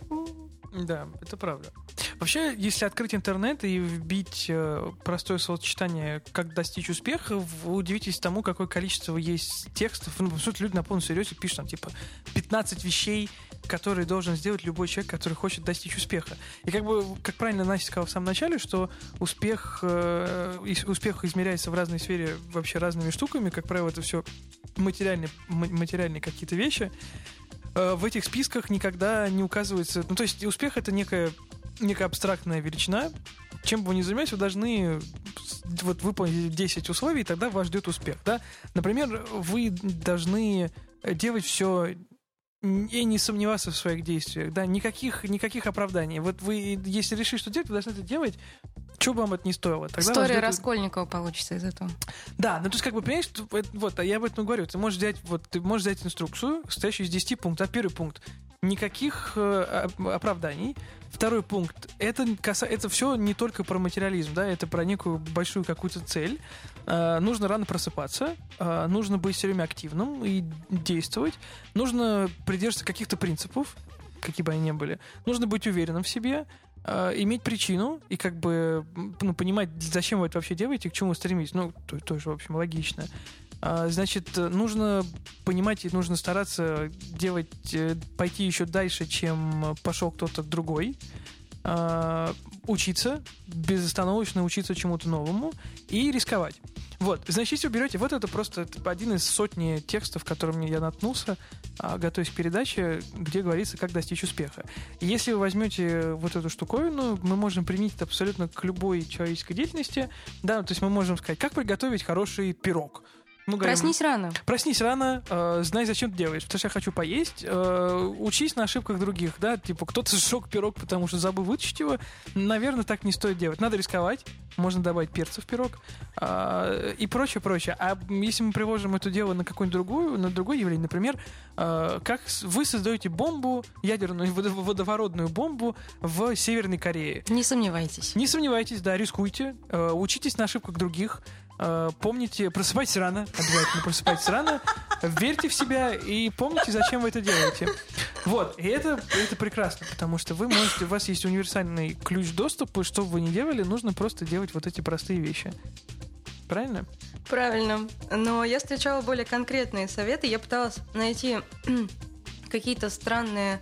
Да, это правда. Вообще, если открыть интернет и вбить э, простое словосочетание «как достичь успеха», вы удивитесь тому, какое количество есть текстов. Ну, по сути, люди на полном серьезе пишут там, типа, 15 вещей, которые должен сделать любой человек, который хочет достичь успеха. И как бы, как правильно Настя сказала в самом начале, что успех, э, успех измеряется в разной сфере вообще разными штуками. Как правило, это все материальные, материальные какие-то вещи. Э, в этих списках никогда не указывается... Ну, то есть успех — это некая, некая абстрактная величина. Чем бы вы ни занимались, вы должны вот, выполнить 10 условий, и тогда вас ждет успех. Да? Например, вы должны делать все и не сомневаться в своих действиях, да, никаких, никаких оправданий. Вот вы, если решили, что делать, вы должны это делать, что бы вам это не стоило. Тогда История ждет... Раскольникова получится из этого. Да, ну то есть как бы, понимаешь, вот, а я об этом говорю, ты можешь взять, вот, ты можешь взять инструкцию, состоящую из 10 пунктов. А первый пункт, никаких э, оправданий. Второй пункт, это, каса... это все не только про материализм, да, это про некую большую какую-то цель. Э, нужно рано просыпаться, э, нужно быть все время активным и действовать, нужно придерживаться каких-то принципов, какие бы они ни были. Нужно быть уверенным в себе, э, иметь причину и как бы ну, понимать, зачем вы это вообще делаете, к чему стремитесь. Ну, то, тоже, в общем, логично. Э, значит, нужно понимать, и нужно стараться делать, э, пойти еще дальше, чем пошел кто-то другой. Э, учиться, безостановочно учиться чему-то новому и рисковать. Вот, значит, если вы берете, вот это просто один из сотни текстов, которыми я наткнулся, а, готовясь к передаче, где говорится, как достичь успеха. Если вы возьмете вот эту штуковину, мы можем применить это абсолютно к любой человеческой деятельности. Да, то есть мы можем сказать, как приготовить хороший пирог ну, говорим, проснись рано. Проснись рано, э, знай, зачем ты делаешь. Потому что я хочу поесть. Э, учись на ошибках других, да. Типа, кто-то сжег пирог, потому что забыл вытащить его. Наверное, так не стоит делать. Надо рисковать. Можно добавить перца в пирог. Э, и прочее, прочее. А если мы привожим это дело на какую-нибудь другую, на другое явление, например, э, как вы создаете бомбу, ядерную водовородную бомбу в Северной Корее. Не сомневайтесь. Не сомневайтесь, да, рискуйте. Э, учитесь на ошибках других. Э, помните, просыпайтесь рано, обязательно просыпайтесь рано, верьте в себя и помните, зачем вы это делаете. Вот, и это, это прекрасно, потому что вы можете, у вас есть универсальный ключ доступа, что бы вы ни делали, нужно просто делать вот эти простые вещи. Правильно? Правильно. Но я встречала более конкретные советы. Я пыталась найти какие-то странные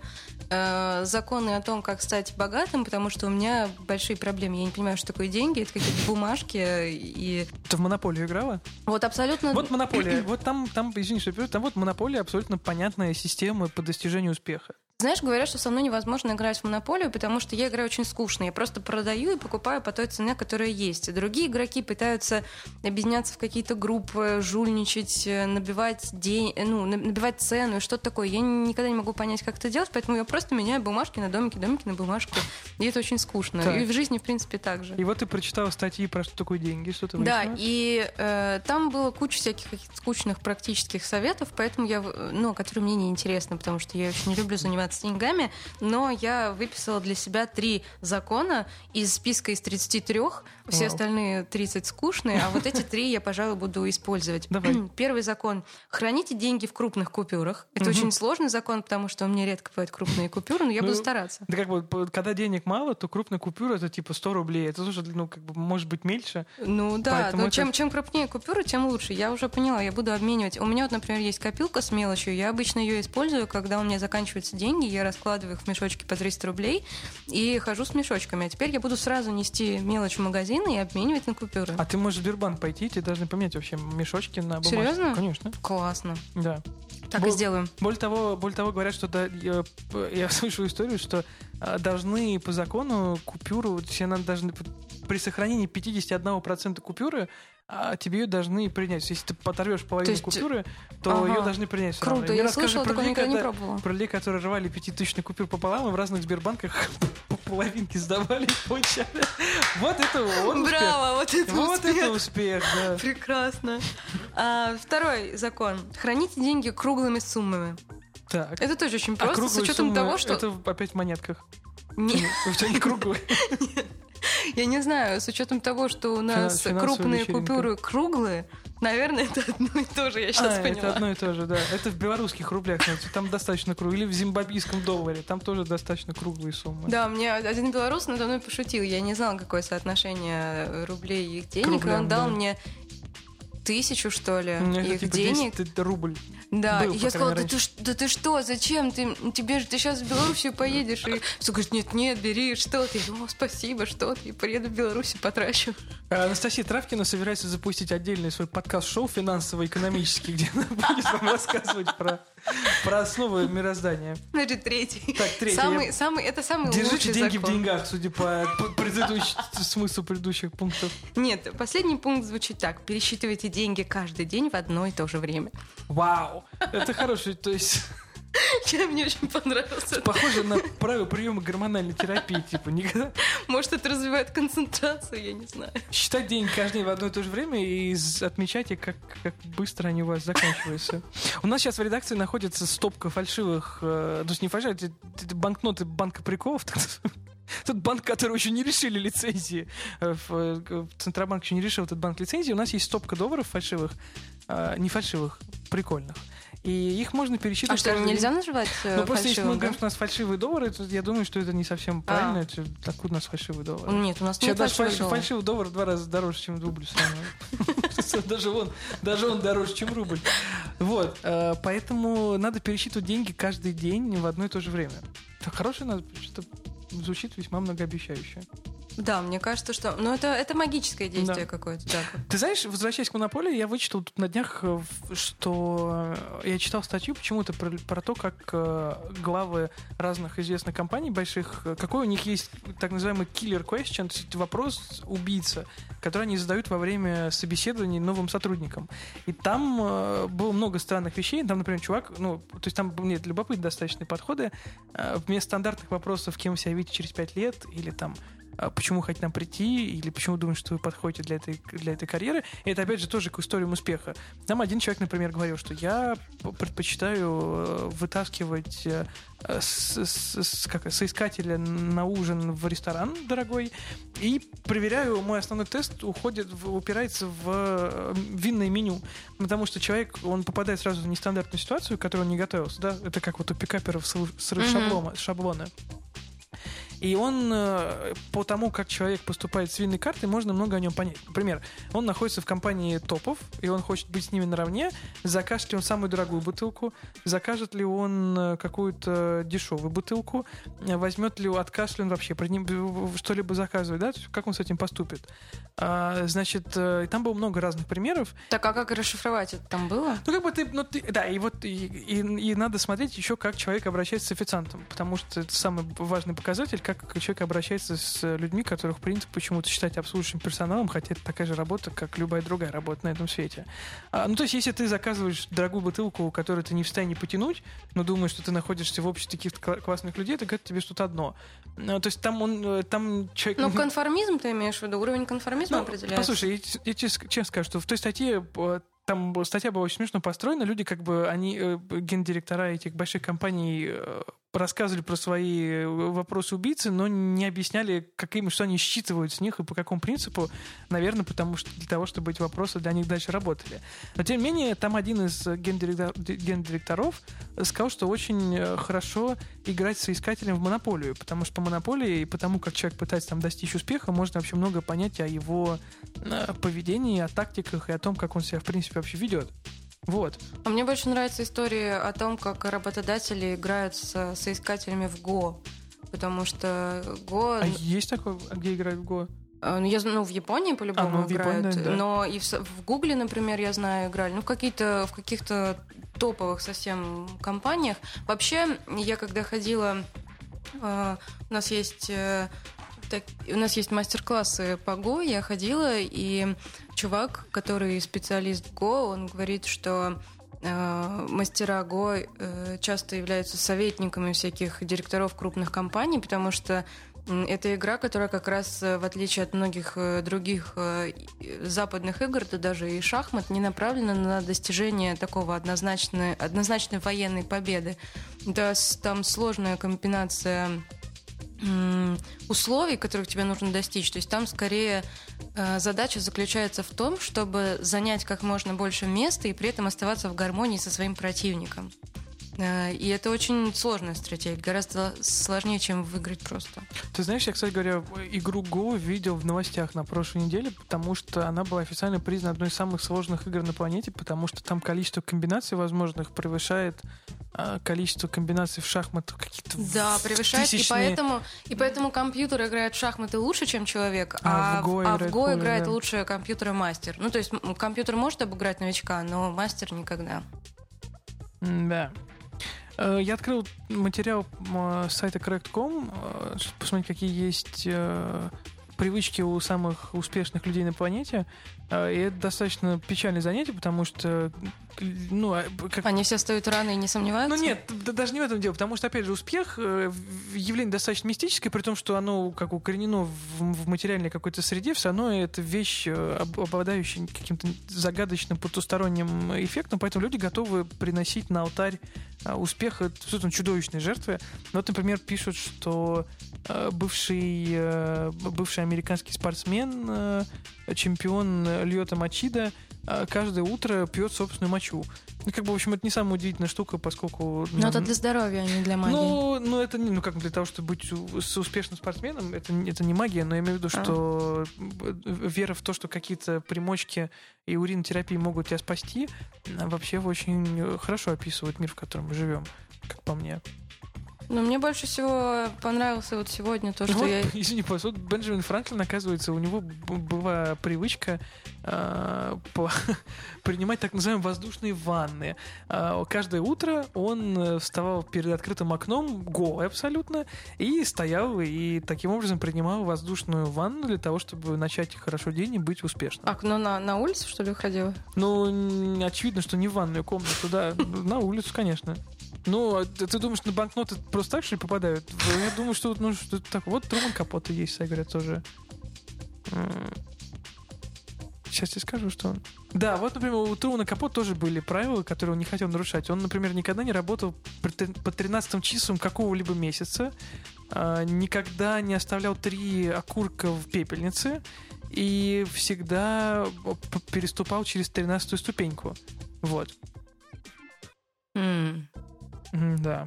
э, законы о том, как стать богатым, потому что у меня большие проблемы. Я не понимаю, что такое деньги, это какие-то бумажки и... Ты в монополию играла? Вот абсолютно... Вот монополия. вот там, там, извини, что там вот монополия абсолютно понятная система по достижению успеха. Знаешь, говорят, что со мной невозможно играть в монополию, потому что я играю очень скучно. Я просто продаю и покупаю по той цене, которая есть. Другие игроки пытаются объединяться в какие-то группы, жульничать, э, набивать день, э, ну, набивать цену и что-то такое. Я никогда не могу понять, как это делать, поэтому я просто меняю бумажки на домики, домики на бумажку. И это очень скучно. Так. И в жизни, в принципе, так же. И вот ты прочитала статьи про что такое деньги, что ты Да, и э, там было куча всяких скучных практических советов, поэтому я, ну, которые мне не интересны, потому что я очень не люблю заниматься с деньгами, но я выписала для себя три закона из списка из 33, все Вау. остальные 30 скучные, а вот эти три я, пожалуй, буду использовать. Давай. Первый закон. Храните деньги в крупных купюрах. Это угу. очень сложный закон, потому что у меня редко бывают крупные купюры, но я ну, буду стараться. Да как бы, когда денег мало, то крупная купюра это типа 100 рублей. Это тоже, ну, как бы, может быть меньше. Ну да, но это... чем, чем крупнее купюра, тем лучше. Я уже поняла, я буду обменивать. У меня вот, например, есть копилка с мелочью. Я обычно ее использую, когда у меня заканчиваются деньги, я раскладываю их в мешочки по 300 рублей и хожу с мешочками. А теперь я буду сразу нести мелочь в магазин и обменивать на купюры. А ты можешь в Сбербанк пойти, тебе должны поменять вообще мешочки на бумажку. Серьезно? Конечно. Классно. Да. Так Бо- и сделаем. Более того, более того, говорят, что да, я, я слышал историю, что а, должны по закону купюру, все надо должны при сохранении 51% купюры а тебе ее должны принять. Если ты поторвешь половину то есть... купюры, то ага. ее должны принять. Круто, я слышала, про людей, не пробовала. Про людей, которые рвали пятитысячный купюр пополам, и в разных Сбербанках по половинке сдавали и получали. Вот это вот Браво, вот это вот успех. это успех, да. Прекрасно. А, второй закон. Храните деньги круглыми суммами. Так. Это тоже очень а просто, а с учетом того, что... Это опять в монетках. Нет. У тебя не круглые. Я не знаю, с учетом того, что у нас крупные вечеринка. купюры круглые, наверное, это одно и то же, я сейчас а, поняла. это одно и то же, да. Это в белорусских рублях, там достаточно круглые. Или в зимбабвийском долларе, там тоже достаточно круглые суммы. Да, мне один белорус надо мной пошутил. Я не знала, какое соотношение рублей и их денег, и он дал мне тысячу, что ли, ну, их типа денег. 10 рубль. Да, Был, и я сказала, да ты, да ты что, зачем? Ты, тебе же ты сейчас в Белоруссию поедешь. И все говорит, нет, нет, бери, что ты? Я спасибо, что ты, приеду в Беларусь потрачу. Анастасия Травкина собирается запустить отдельный свой подкаст-шоу финансово-экономический, где она будет вам рассказывать про про основы мироздания. Значит, третий. Так, третий. Самый, я... самый, это самый Держите лучший деньги закон. в деньгах, судя по предыдущ... смыслу предыдущих пунктов. Нет, последний пункт звучит так. Пересчитывайте деньги каждый день в одно и то же время. Вау! Это хороший, то есть... Чем мне очень понравился. Похоже на правила приема гормональной терапии, типа, никогда. Может, это развивает концентрацию, я не знаю. Считать деньги каждый день в одно и то же время и отмечайте, как, как быстро они у вас заканчиваются. У нас сейчас в редакции находится стопка фальшивых, э, то есть не фальшивых, это, банкноты банка приколов, Тот банк, который еще не решили лицензии. Э, э, Центробанк еще не решил этот банк лицензии. У нас есть стопка долларов фальшивых, не фальшивых, прикольных. И их можно пересчитывать. А что, нельзя называть э, Ну, просто если мы говорим, что у нас фальшивые доллары, то я думаю, что это не совсем правильно. А. Откуда у нас фальшивые доллары? Нет, у нас нет фальшивых долларов. Фальшивый доллар в два раза дороже, чем рубль. Даже он, даже он дороже, чем рубль. Вот, э, поэтому надо пересчитывать деньги каждый день в одно и то же время. Это хорошее надо, что звучит весьма многообещающе. Да, мне кажется, что... Ну, это, это магическое действие да. какое-то, да. Ты знаешь, возвращаясь к монополии, я вычитал тут на днях, э, что я читал статью почему-то про, про то, как э, главы разных известных компаний больших, э, какой у них есть так называемый killer question, то есть вопрос убийца, который они задают во время собеседований новым сотрудникам. И там было много странных вещей. Там, например, чувак, ну, то есть там нет любопытные достаточные подходы. Вместо стандартных вопросов, кем себя видите через пять лет, или там почему хотите нам прийти, или почему думаете, что вы подходите для этой, для этой карьеры. И это, опять же, тоже к историям успеха. Там один человек, например, говорил, что я предпочитаю э, вытаскивать э, с, с, с, как, соискателя на ужин в ресторан дорогой и проверяю, мой основной тест уходит, упирается в э, винное меню, потому что человек, он попадает сразу в нестандартную ситуацию, к которой он не готовился, да, это как вот у пикаперов срыв mm-hmm. шаблона, шаблона. И он, э, по тому, как человек поступает с винной картой, можно много о нем понять. Например, он находится в компании топов, и он хочет быть с ними наравне. Закажет ли он самую дорогую бутылку? Закажет ли он э, какую-то дешевую бутылку? Возьмет ли, откажет ли он вообще что-либо заказывать? Да? Как он с этим поступит? А, значит, э, там было много разных примеров. Так, а как расшифровать это там было? Ну, как бы ты, ну, ты да, и вот и, и, и надо смотреть еще, как человек обращается с официантом, потому что это самый важный показатель, как человек обращается с людьми, которых, принципе, почему-то считать обслуживающим персоналом, хотя это такая же работа, как любая другая работа на этом свете. А, ну, то есть, если ты заказываешь дорогую бутылку, которую ты не в состоянии потянуть, но думаешь, что ты находишься в обществе каких-то классных людей, так это тебе что-то одно. Ну, то есть, там он, э, там человек... Ну, конформизм ты имеешь в виду? Уровень конформизма ну, определяется? Послушай, я, я честно скажу, что в той статье э, там статья была очень смешно построена. Люди, как бы, они, э, гендиректора этих больших компаний рассказывали про свои э, вопросы убийцы, но не объясняли, какими, что они считывают с них и по какому принципу. Наверное, потому что для того, чтобы эти вопросы для них дальше работали. Но, тем не менее, там один из гендиректор, гендиректоров сказал, что очень э, хорошо играть с соискателем в монополию, потому что по монополии и потому, как человек пытается там достичь успеха, можно вообще много понять о его э, поведении, о тактиках и о том, как он себя, в принципе, вообще ведет. Вот. А мне больше нравится история о том, как работодатели играют с соискателями в Го. Потому что Го... А есть такое, где играют в Го? А, ну, я ну, в Японии по-любому а, ну, играют. Японии, да. Но и в, в Гугле, например, я знаю, играли. Ну, в, какие-то, в каких-то топовых совсем компаниях. Вообще, я когда ходила... Uh, у нас есть uh, так, у нас есть мастер-классы по Го, я ходила, и чувак, который специалист в Го, он говорит, что э, мастера Го э, часто являются советниками всяких директоров крупных компаний, потому что это игра, которая как раз, э, в отличие от многих э, других э, западных игр, да даже и шахмат, не направлена на достижение такого однозначной, однозначной военной победы. Да, там сложная комбинация условий, которых тебе нужно достичь. То есть там скорее э, задача заключается в том, чтобы занять как можно больше места и при этом оставаться в гармонии со своим противником. Э, и это очень сложная стратегия, гораздо сложнее, чем выиграть просто. Ты знаешь, я, кстати говоря, игру Go видел в новостях на прошлой неделе, потому что она была официально признана одной из самых сложных игр на планете, потому что там количество комбинаций возможных превышает а, количество комбинаций в шахматах какие-то Да, превышает, тысячные... и поэтому, и поэтому компьютер играет в шахматы лучше, чем человек, а, а в Go, а играет, в Go играет да. лучше компьютер мастер. Ну, то есть компьютер может обыграть новичка, но мастер никогда. Да. Э, я открыл материал сайта Correct.com, э, чтобы посмотреть, какие есть э, привычки у самых успешных людей на планете. И это достаточно печальное занятие, потому что ну, а, как... Они все стоят рано и не сомневаются? Ну нет, да, даже не в этом дело, потому что, опять же, успех явление достаточно мистическое, при том, что оно как укоренено в, в материальной какой-то среде, все равно это вещь, обладающая каким-то загадочным потусторонним эффектом, поэтому люди готовы приносить на алтарь успеха абсолютно чудовищные жертвы. Ну, вот, например, пишут, что э, бывший, э, бывший американский спортсмен, э, чемпион Льота Мачида, каждое утро пьет собственную мочу. Ну, как бы, в общем, это не самая удивительная штука, поскольку... Но это для здоровья, а не для магии. Ну, ну это не, ну как для того, чтобы быть с успешным спортсменом, это, это не магия, но я имею в виду, А. что э, вера в то, что какие-то примочки и уринотерапии могут тебя спасти, а, вообще очень хорошо описывает мир, в котором мы живем, как по мне. Но мне больше всего понравился вот сегодня то, что Вот, я... Извини, пожалуйста, вот Бенджамин Франклин, оказывается, у него была привычка а, по- принимать так называемые воздушные ванны. А, каждое утро он э, вставал перед открытым окном, голый абсолютно, и стоял, и таким образом принимал воздушную ванну для того, чтобы начать хорошо день и быть успешным. А, ну на, на улицу, что ли, ходила? Ну, очевидно, что не в ванную комнату, да, на улицу, конечно. Ну, а ты думаешь, на банкноты просто так, ли, попадают? Я думаю, что, ну, что так. Вот Труман Капота есть, я говорю, тоже. Сейчас я скажу, что он... Да, вот, например, у Трумана Капота тоже были правила, которые он не хотел нарушать. Он, например, никогда не работал по 13 числам какого-либо месяца, а, никогда не оставлял три окурка в пепельнице и всегда переступал через 13 ступеньку. Вот. М. Да.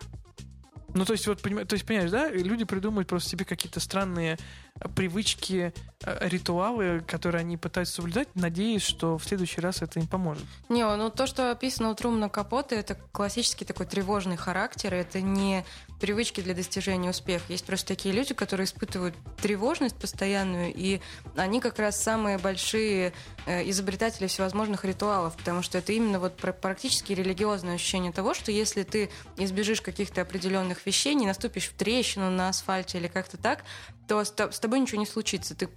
Ну, то есть, вот, то есть, понимаешь, да, люди придумывают просто себе какие-то странные э, привычки, э, ритуалы, которые они пытаются соблюдать, надеясь, что в следующий раз это им поможет. Не, ну то, что описано у Трумана Капота, это классический такой тревожный характер, это не привычки для достижения успеха. Есть просто такие люди, которые испытывают тревожность постоянную, и они как раз самые большие э, изобретатели всевозможных ритуалов, потому что это именно вот пр- практически религиозное ощущение того, что если ты избежишь каких-то определенных вещей, не наступишь в трещину на асфальте или как-то так, то с, то- с тобой ничего не случится. Ты,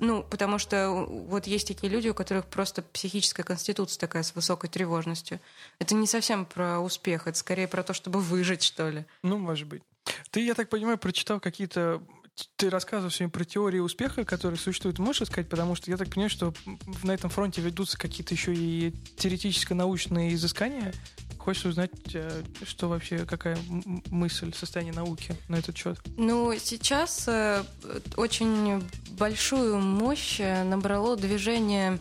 ну, потому что вот есть такие люди, у которых просто психическая конституция такая с высокой тревожностью. Это не совсем про успех, это скорее про то, чтобы выжить, что ли. Ну, может быть. Ты, я так понимаю, прочитал какие-то... Ты рассказывал сегодня про теории успеха, которые существуют. Можешь сказать? Потому что я так понимаю, что на этом фронте ведутся какие-то еще и теоретическо-научные изыскания. Хочешь узнать, э, что вообще, какая мысль, состояние науки на этот счет? Ну, сейчас э, очень большую мощь э, набрало движение...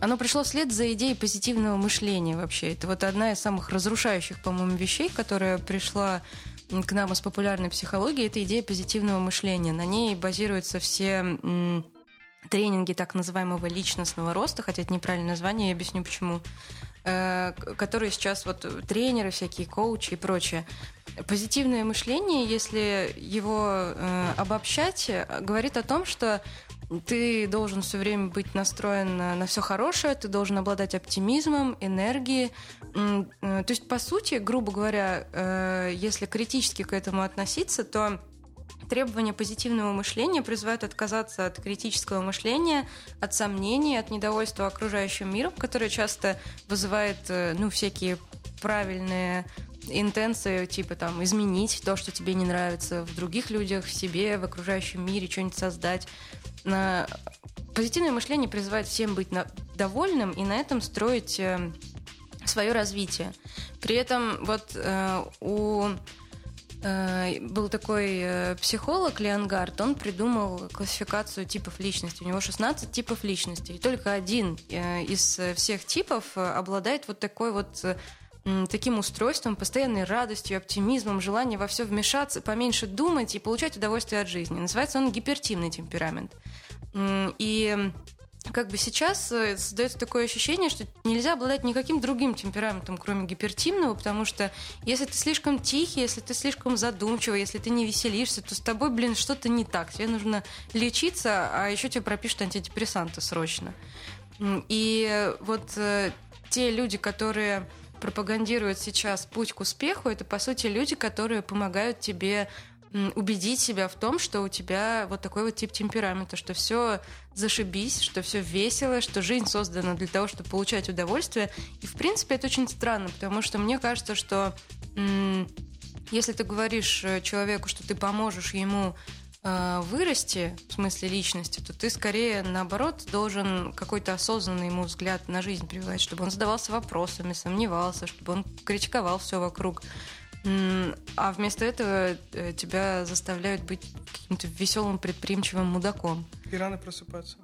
Оно пришло вслед за идеей позитивного мышления вообще. Это вот одна из самых разрушающих, по-моему, вещей, которая пришла к нам из популярной психологии, это идея позитивного мышления. На ней базируются все тренинги так называемого личностного роста, хотя это неправильное название, я объясню почему, э, которые сейчас вот тренеры, всякие коучи и прочее. Позитивное мышление, если его э, обобщать, э, говорит о том, что ты должен все время быть настроен на, на все хорошее, ты должен обладать оптимизмом, энергией. Э, То есть, по сути, грубо говоря, э, если критически к этому относиться, то требования позитивного мышления призывают отказаться от критического мышления, от сомнений, от недовольства окружающим миром, которое часто вызывает э, ну, всякие правильные интенции, типа там изменить то, что тебе не нравится в других людях, в себе, в окружающем мире, что-нибудь создать. На... Позитивное мышление призывает всем быть на- довольным и на этом строить свое развитие. При этом вот э, у Э, был такой э, психолог Леонгард, он придумал классификацию типов личности. У него 16 типов личности. И только один э, из э, всех типов э, обладает вот такой вот э, таким устройством, постоянной радостью, оптимизмом, желанием во все вмешаться, поменьше думать и получать удовольствие от жизни. Называется он гипертимный темперамент. И как бы сейчас э, создается такое ощущение, что нельзя обладать никаким другим темпераментом, кроме гипертимного, потому что если ты слишком тихий, если ты слишком задумчивый, если ты не веселишься, то с тобой, блин, что-то не так. Тебе нужно лечиться, а еще тебе пропишут антидепрессанты срочно. И вот э, те люди, которые пропагандируют сейчас путь к успеху, это, по сути, люди, которые помогают тебе убедить себя в том, что у тебя вот такой вот тип темперамента, что все зашибись, что все весело, что жизнь создана для того, чтобы получать удовольствие. И, в принципе, это очень странно, потому что мне кажется, что если ты говоришь э, человеку, что ты поможешь ему вырасти, в смысле личности, то ты скорее, наоборот, должен какой-то осознанный ему взгляд на жизнь прививать, чтобы он задавался вопросами, сомневался, чтобы он критиковал все вокруг. А вместо этого э, тебя заставляют быть каким-то веселым, предприимчивым мудаком. И рано просыпаться.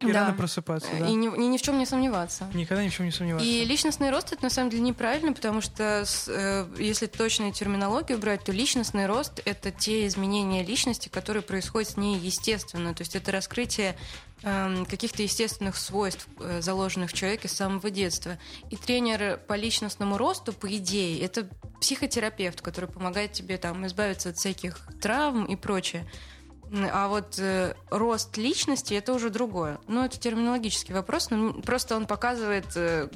И Да. рано просыпаться, да? И ни, ни, ни в чем не сомневаться. Никогда ни в чем не сомневаться. И личностный рост это на самом деле неправильно, потому что с, э, если точную терминологию брать, то личностный рост это те изменения личности, которые происходят с ней естественно. То есть это раскрытие эм, каких-то естественных свойств, э, заложенных в человеке с самого детства. И тренер по личностному росту, по идее, это психотерапевт, который помогает тебе там избавиться от всяких травм и прочее. А вот э, рост личности это уже другое. Ну, это терминологический вопрос, но просто он показывает э,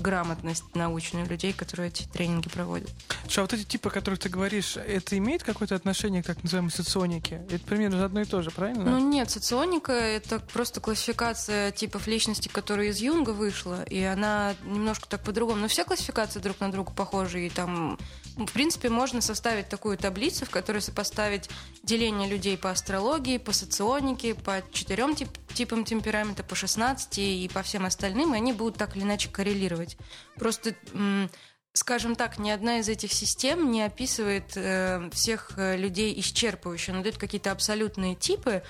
грамотность научную людей, которые эти тренинги проводят. Слушай, а вот эти типы, о которых ты говоришь, это имеет какое-то отношение к так называемой соционике? Это примерно одно и то же, правильно? Ну нет, соционика — это просто классификация типов личности, которая из Юнга вышла, и она немножко так по-другому. Но все классификации друг на друга похожи, и там, в принципе, можно составить такую таблицу, в которой сопоставить деление людей по астрологии, по соционике, по четырем тип- типам темперамента, по 16 и по всем остальным, и они будут так или иначе коррелировать. Просто скажем так, ни одна из этих систем не описывает э, всех э, людей исчерпывающе. Она дает какие-то абсолютные типы.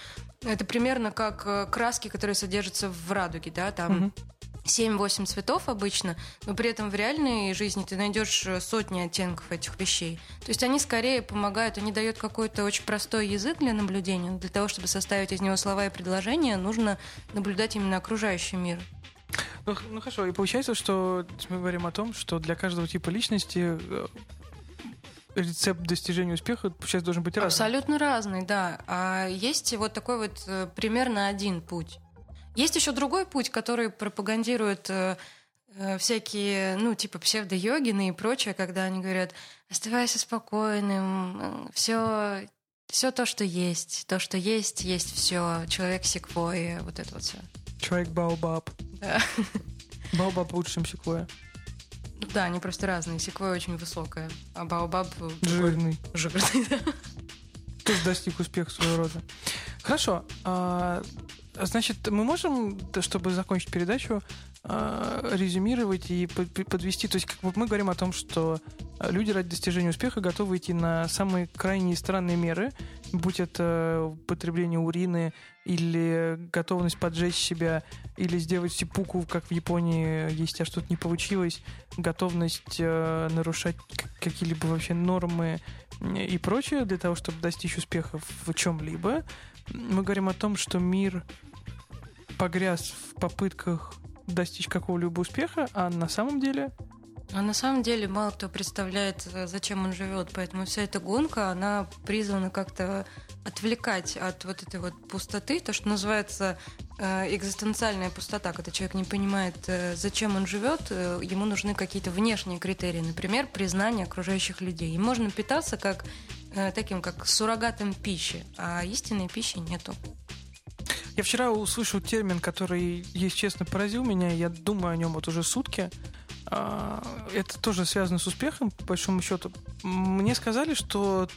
Это примерно как э, краски, которые содержатся в радуге, да, там. Мгм. 7-8 цветов обычно, но при этом в реальной жизни ты найдешь э, сотни оттенков этих вещей. То есть они скорее помогают, они дают какой-то очень простой язык для наблюдения. Для того, чтобы составить из него слова и предложения, нужно наблюдать именно окружающий мир. Ну, ну хорошо, и получается, что мы говорим о том, что для каждого типа личности э, рецепт достижения успеха сейчас должен быть разный. Абсолютно разный, да. А есть вот такой вот э, примерно один путь. Есть еще другой путь, который пропагандирует э, э, всякие, ну, типа псевдо-йогины и прочее, когда они говорят, оставайся спокойным, все, все то, что есть, то, что есть, есть все, человек секвойя, вот это вот все. Человек Баобаб. Да. Баобаб лучше, чем секвоя. да, они просто разные. Секвойя очень высокая, а Баобаб э, Жирный. жирный. да. Тоже достиг успеха своего рода. Хорошо. а, значит, мы можем, чтобы закончить передачу, а, резюмировать и под- под- подвести. То есть, как бы мы говорим о том, что а, люди ради достижения успеха готовы идти на самые крайние странные меры, будь это употребление урины или готовность поджечь себя, или сделать сипуку, как в Японии, если а что-то не получилось, готовность э, нарушать какие-либо вообще нормы и прочее для того, чтобы достичь успеха в чем-либо. Мы говорим о том, что мир погряз в попытках достичь какого-либо успеха, а на самом деле А на самом деле мало кто представляет, э, зачем он живет, поэтому вся эта гонка, она призвана как-то отвлекать от вот этой вот пустоты, то, что называется э, экзистенциальная пустота, когда человек не понимает, э, зачем он живет, ему нужны какие-то внешние критерии, например, признание окружающих людей. И можно питаться как таким, как суррогатом пищи, а истинной пищи нету. Я вчера услышал термин, который, если честно, поразил меня. Я думаю о нем вот уже сутки. А, Это тоже связано с успехом, по большому счету. Мне сказали, что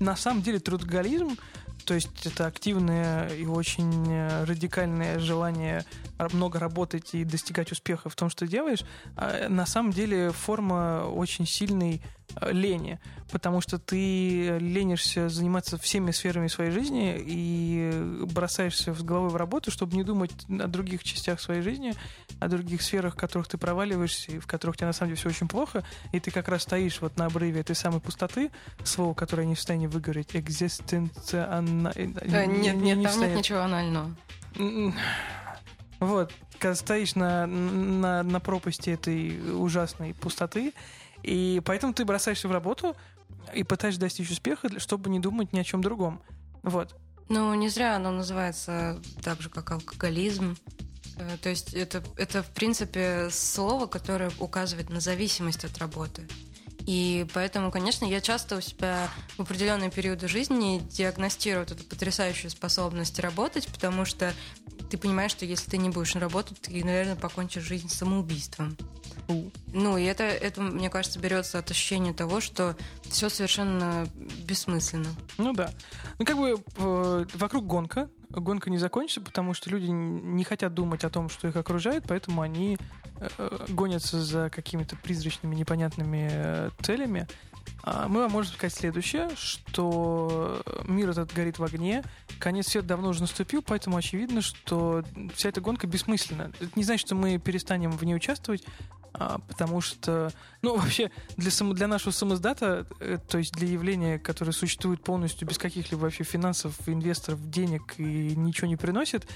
на самом деле трудоголизм, то есть это активное и очень э, радикальное желание много работать и достигать успеха в том, что делаешь, а, на самом деле форма очень сильной э, лени, потому что ты ленишься заниматься всеми сферами своей жизни и бросаешься с головой в работу, чтобы не думать о других частях своей жизни, о других сферах, в которых ты проваливаешься и в которых тебе на самом деле все очень плохо, и ты как раз стоишь вот на обрыве этой самой пустоты, слово, которое не в состоянии выговорить, экзистенциальна... Э, нет, нет, там нет ничего анального. М, Вот, когда стоишь на, на, на пропасти этой ужасной пустоты, и поэтому ты бросаешься в работу и пытаешься достичь успеха, чтобы не думать ни о чем другом. Вот. Ну, не зря оно называется так же, как алкоголизм. Э, То есть это, это, в принципе, слово, которое указывает на зависимость от работы. И поэтому, конечно, я часто у себя в определенные периоды жизни диагностирую вот эту потрясающую способность работать, потому что ты понимаешь, что если ты не будешь работать, ты, наверное, покончишь жизнь самоубийством. Ну, и это, это, мне кажется, берется от ощущения того, что все совершенно бессмысленно. Ну да. Ну как бы э, вокруг гонка. Гонка не закончится, потому что люди не хотят думать о том, что их окружает, поэтому они гонятся за какими-то призрачными, непонятными э, целями. А, мы вам можем сказать следующее, что мир этот горит в огне, конец света давно уже наступил, поэтому очевидно, что вся эта гонка бессмысленна. Это не значит, что мы перестанем в ней участвовать, а, потому что, ну, вообще, для, само, для нашего самоздата, э, то есть для явления, которое существует полностью без каких-либо вообще финансов, инвесторов, денег и ничего не приносит,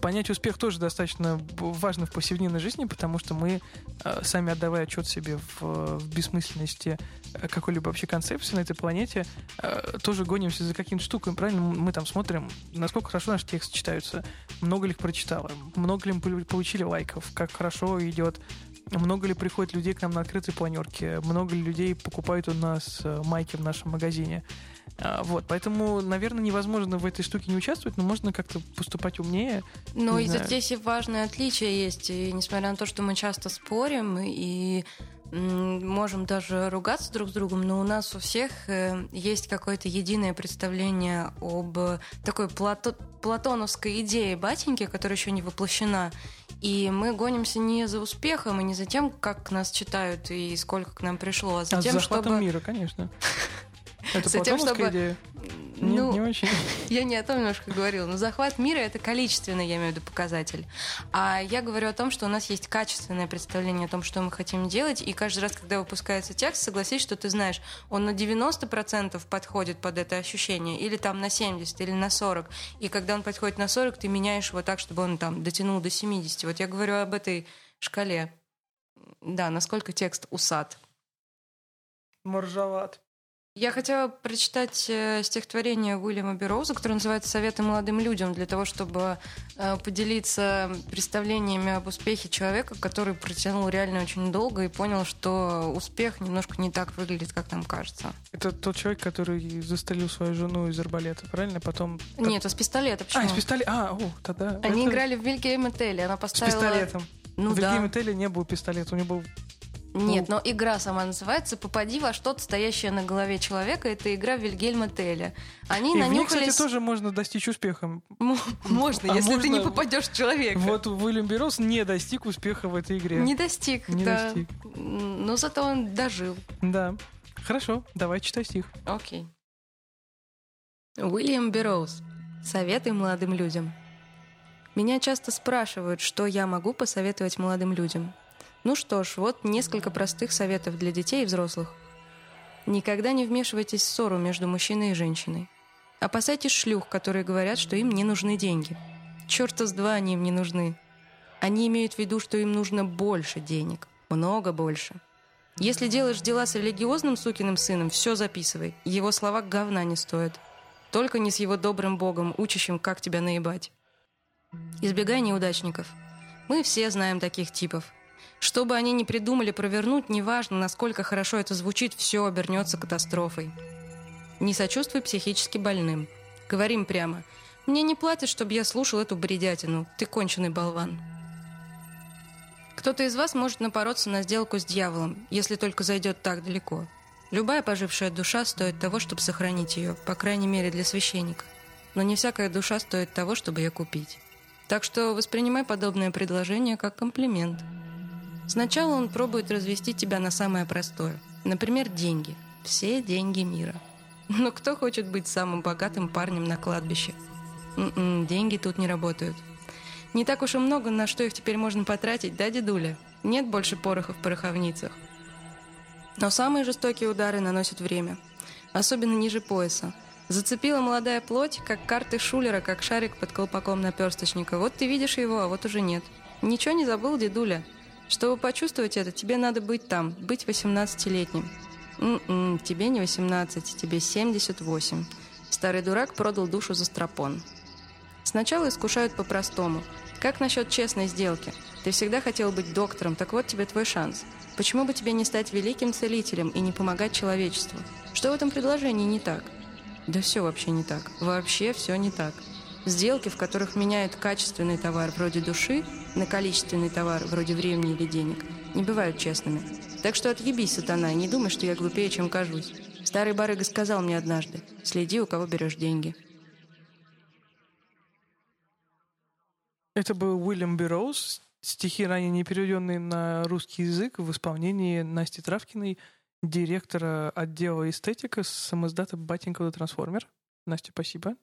понять успех тоже достаточно важно в повседневной жизни, потому что мы, а, сами отдавая отчет себе в, в бессмысленности какой-либо вообще концепции на этой планете, а, тоже гонимся за какими-то штуками, правильно? Мы там смотрим, насколько хорошо наши тексты читаются, много ли их прочитало, много ли мы получили лайков, как хорошо идет много ли приходит людей к нам на открытой планерке? Много ли людей покупают у нас э, майки в нашем магазине? А, вот, поэтому, наверное, невозможно в этой штуке не участвовать, но можно как-то поступать умнее. Но и здесь и важное отличие есть. И несмотря на то, что мы часто спорим и можем даже ругаться друг с другом, но у нас у всех э, есть какое-то единое представление об такой плато платоновской идее батеньки, которая еще не воплощена. И мы гонимся не за успехом и не за тем, как нас читают и сколько к нам пришло, а за а тем, чтобы... мира, конечно. Это за тем, чтобы... идея? Ну, не, не очень. Я не о том немножко говорила. Но захват мира это количественный, я имею в виду, показатель. А я говорю о том, что у нас есть качественное представление о том, что мы хотим делать. И каждый раз, когда выпускается текст, согласись, что ты знаешь, он на 90% подходит под это ощущение, или там на 70, или на 40. И когда он подходит на 40, ты меняешь его так, чтобы он там дотянул до 70. Вот я говорю об этой шкале. Да, насколько текст усад. Моржоват. Я хотела прочитать э, стихотворение Уильяма Бероуза, которое называется «Советы молодым людям», для того, чтобы э, поделиться представлениями об успехе человека, который протянул реально очень долго и понял, что успех немножко не так выглядит, как нам кажется. Это тот человек, который застрелил свою жену из арбалета, правильно? Потом... Нет, с пистолета. Почему? А, из пистолета. А, о, тогда... Они это... играли в Вильгейм Телли. Она поставила... С пистолетом. Ну, в да. Вильгейм Телли не был пистолета, у него был нет, но игра сама называется «Попади во что-то, стоящее на голове человека». Это игра Вильгельма Теля. Они и нанюхались... в ней, кстати, тоже можно достичь успеха. Можно, а если ты не попадешь в человека. Вот Уильям Берроуз не достиг успеха в этой игре. Не достиг, не да. достиг. Но зато он дожил. Да. Хорошо, давай читай стих. Окей. Уильям Берроуз. Советы молодым людям. Меня часто спрашивают, что я могу посоветовать молодым людям – ну что ж, вот несколько простых советов для детей и взрослых. Никогда не вмешивайтесь в ссору между мужчиной и женщиной. Опасайтесь шлюх, которые говорят, что им не нужны деньги. Черта с два они им не нужны. Они имеют в виду, что им нужно больше денег. Много больше. Если делаешь дела с религиозным сукиным сыном, все записывай. Его слова говна не стоят. Только не с его добрым богом, учащим, как тебя наебать. Избегай неудачников. Мы все знаем таких типов. Что бы они ни придумали провернуть, неважно, насколько хорошо это звучит, все обернется катастрофой. Не сочувствуй психически больным. Говорим прямо. Мне не платят, чтобы я слушал эту бредятину. Ты конченый болван. Кто-то из вас может напороться на сделку с дьяволом, если только зайдет так далеко. Любая пожившая душа стоит того, чтобы сохранить ее, по крайней мере для священника. Но не всякая душа стоит того, чтобы ее купить. Так что воспринимай подобное предложение как комплимент – Сначала он пробует развести тебя на самое простое. Например, деньги. Все деньги мира. Но кто хочет быть самым богатым парнем на кладбище? М-м, деньги тут не работают. Не так уж и много, на что их теперь можно потратить, да, дедуля? Нет больше пороха в пороховницах. Но самые жестокие удары наносят время. Особенно ниже пояса. Зацепила молодая плоть, как карты шулера, как шарик под колпаком наперсточника. Вот ты видишь его, а вот уже нет. Ничего не забыл, дедуля? Чтобы почувствовать это, тебе надо быть там, быть 18-летним. М-м, тебе не 18, тебе 78. Старый дурак продал душу за стропон. Сначала искушают по-простому. Как насчет честной сделки? Ты всегда хотел быть доктором, так вот тебе твой шанс. Почему бы тебе не стать великим целителем и не помогать человечеству? Что в этом предложении не так? Да все вообще не так. Вообще все не так. Сделки, в которых меняют качественный товар вроде души на количественный товар вроде времени или денег, не бывают честными. Так что отъебись, сатана, и не думай, что я глупее, чем кажусь. Старый барыга сказал мне однажды, следи, у кого берешь деньги. Это был Уильям Берроуз, стихи, ранее не переведенные на русский язык в исполнении Насти Травкиной. директора отдела эстетика самоздата Батенька Трансформер. Настя, спасибо.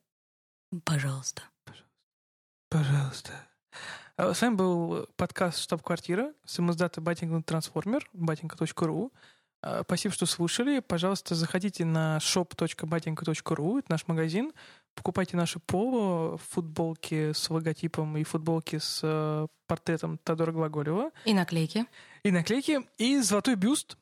Пожалуйста. Пожалуйста. А, С вами был подкаст «Штаб-квартира», самоздата Батинг Трансформер, батинка.ру. А, Спасибо, что слушали. Пожалуйста, заходите на shop.batinka.ru, это наш магазин. Покупайте наши поло, футболки с логотипом и футболки с э, портретом Тодора Глаголева. И наклейки. И наклейки, и золотой бюст.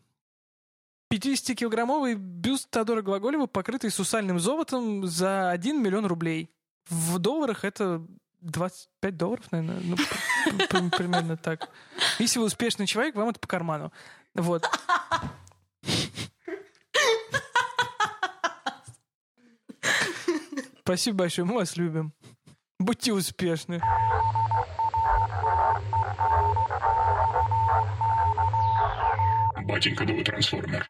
50-килограммовый бюст Тодора Глаголева, покрытый сусальным золотом за 1 миллион рублей. В долларах это 25 долларов, наверное. Ну, примерно так. Если вы успешный человек, вам это по карману. Вот. Спасибо большое, мы вас любим. Будьте успешны. Батенька был трансформер.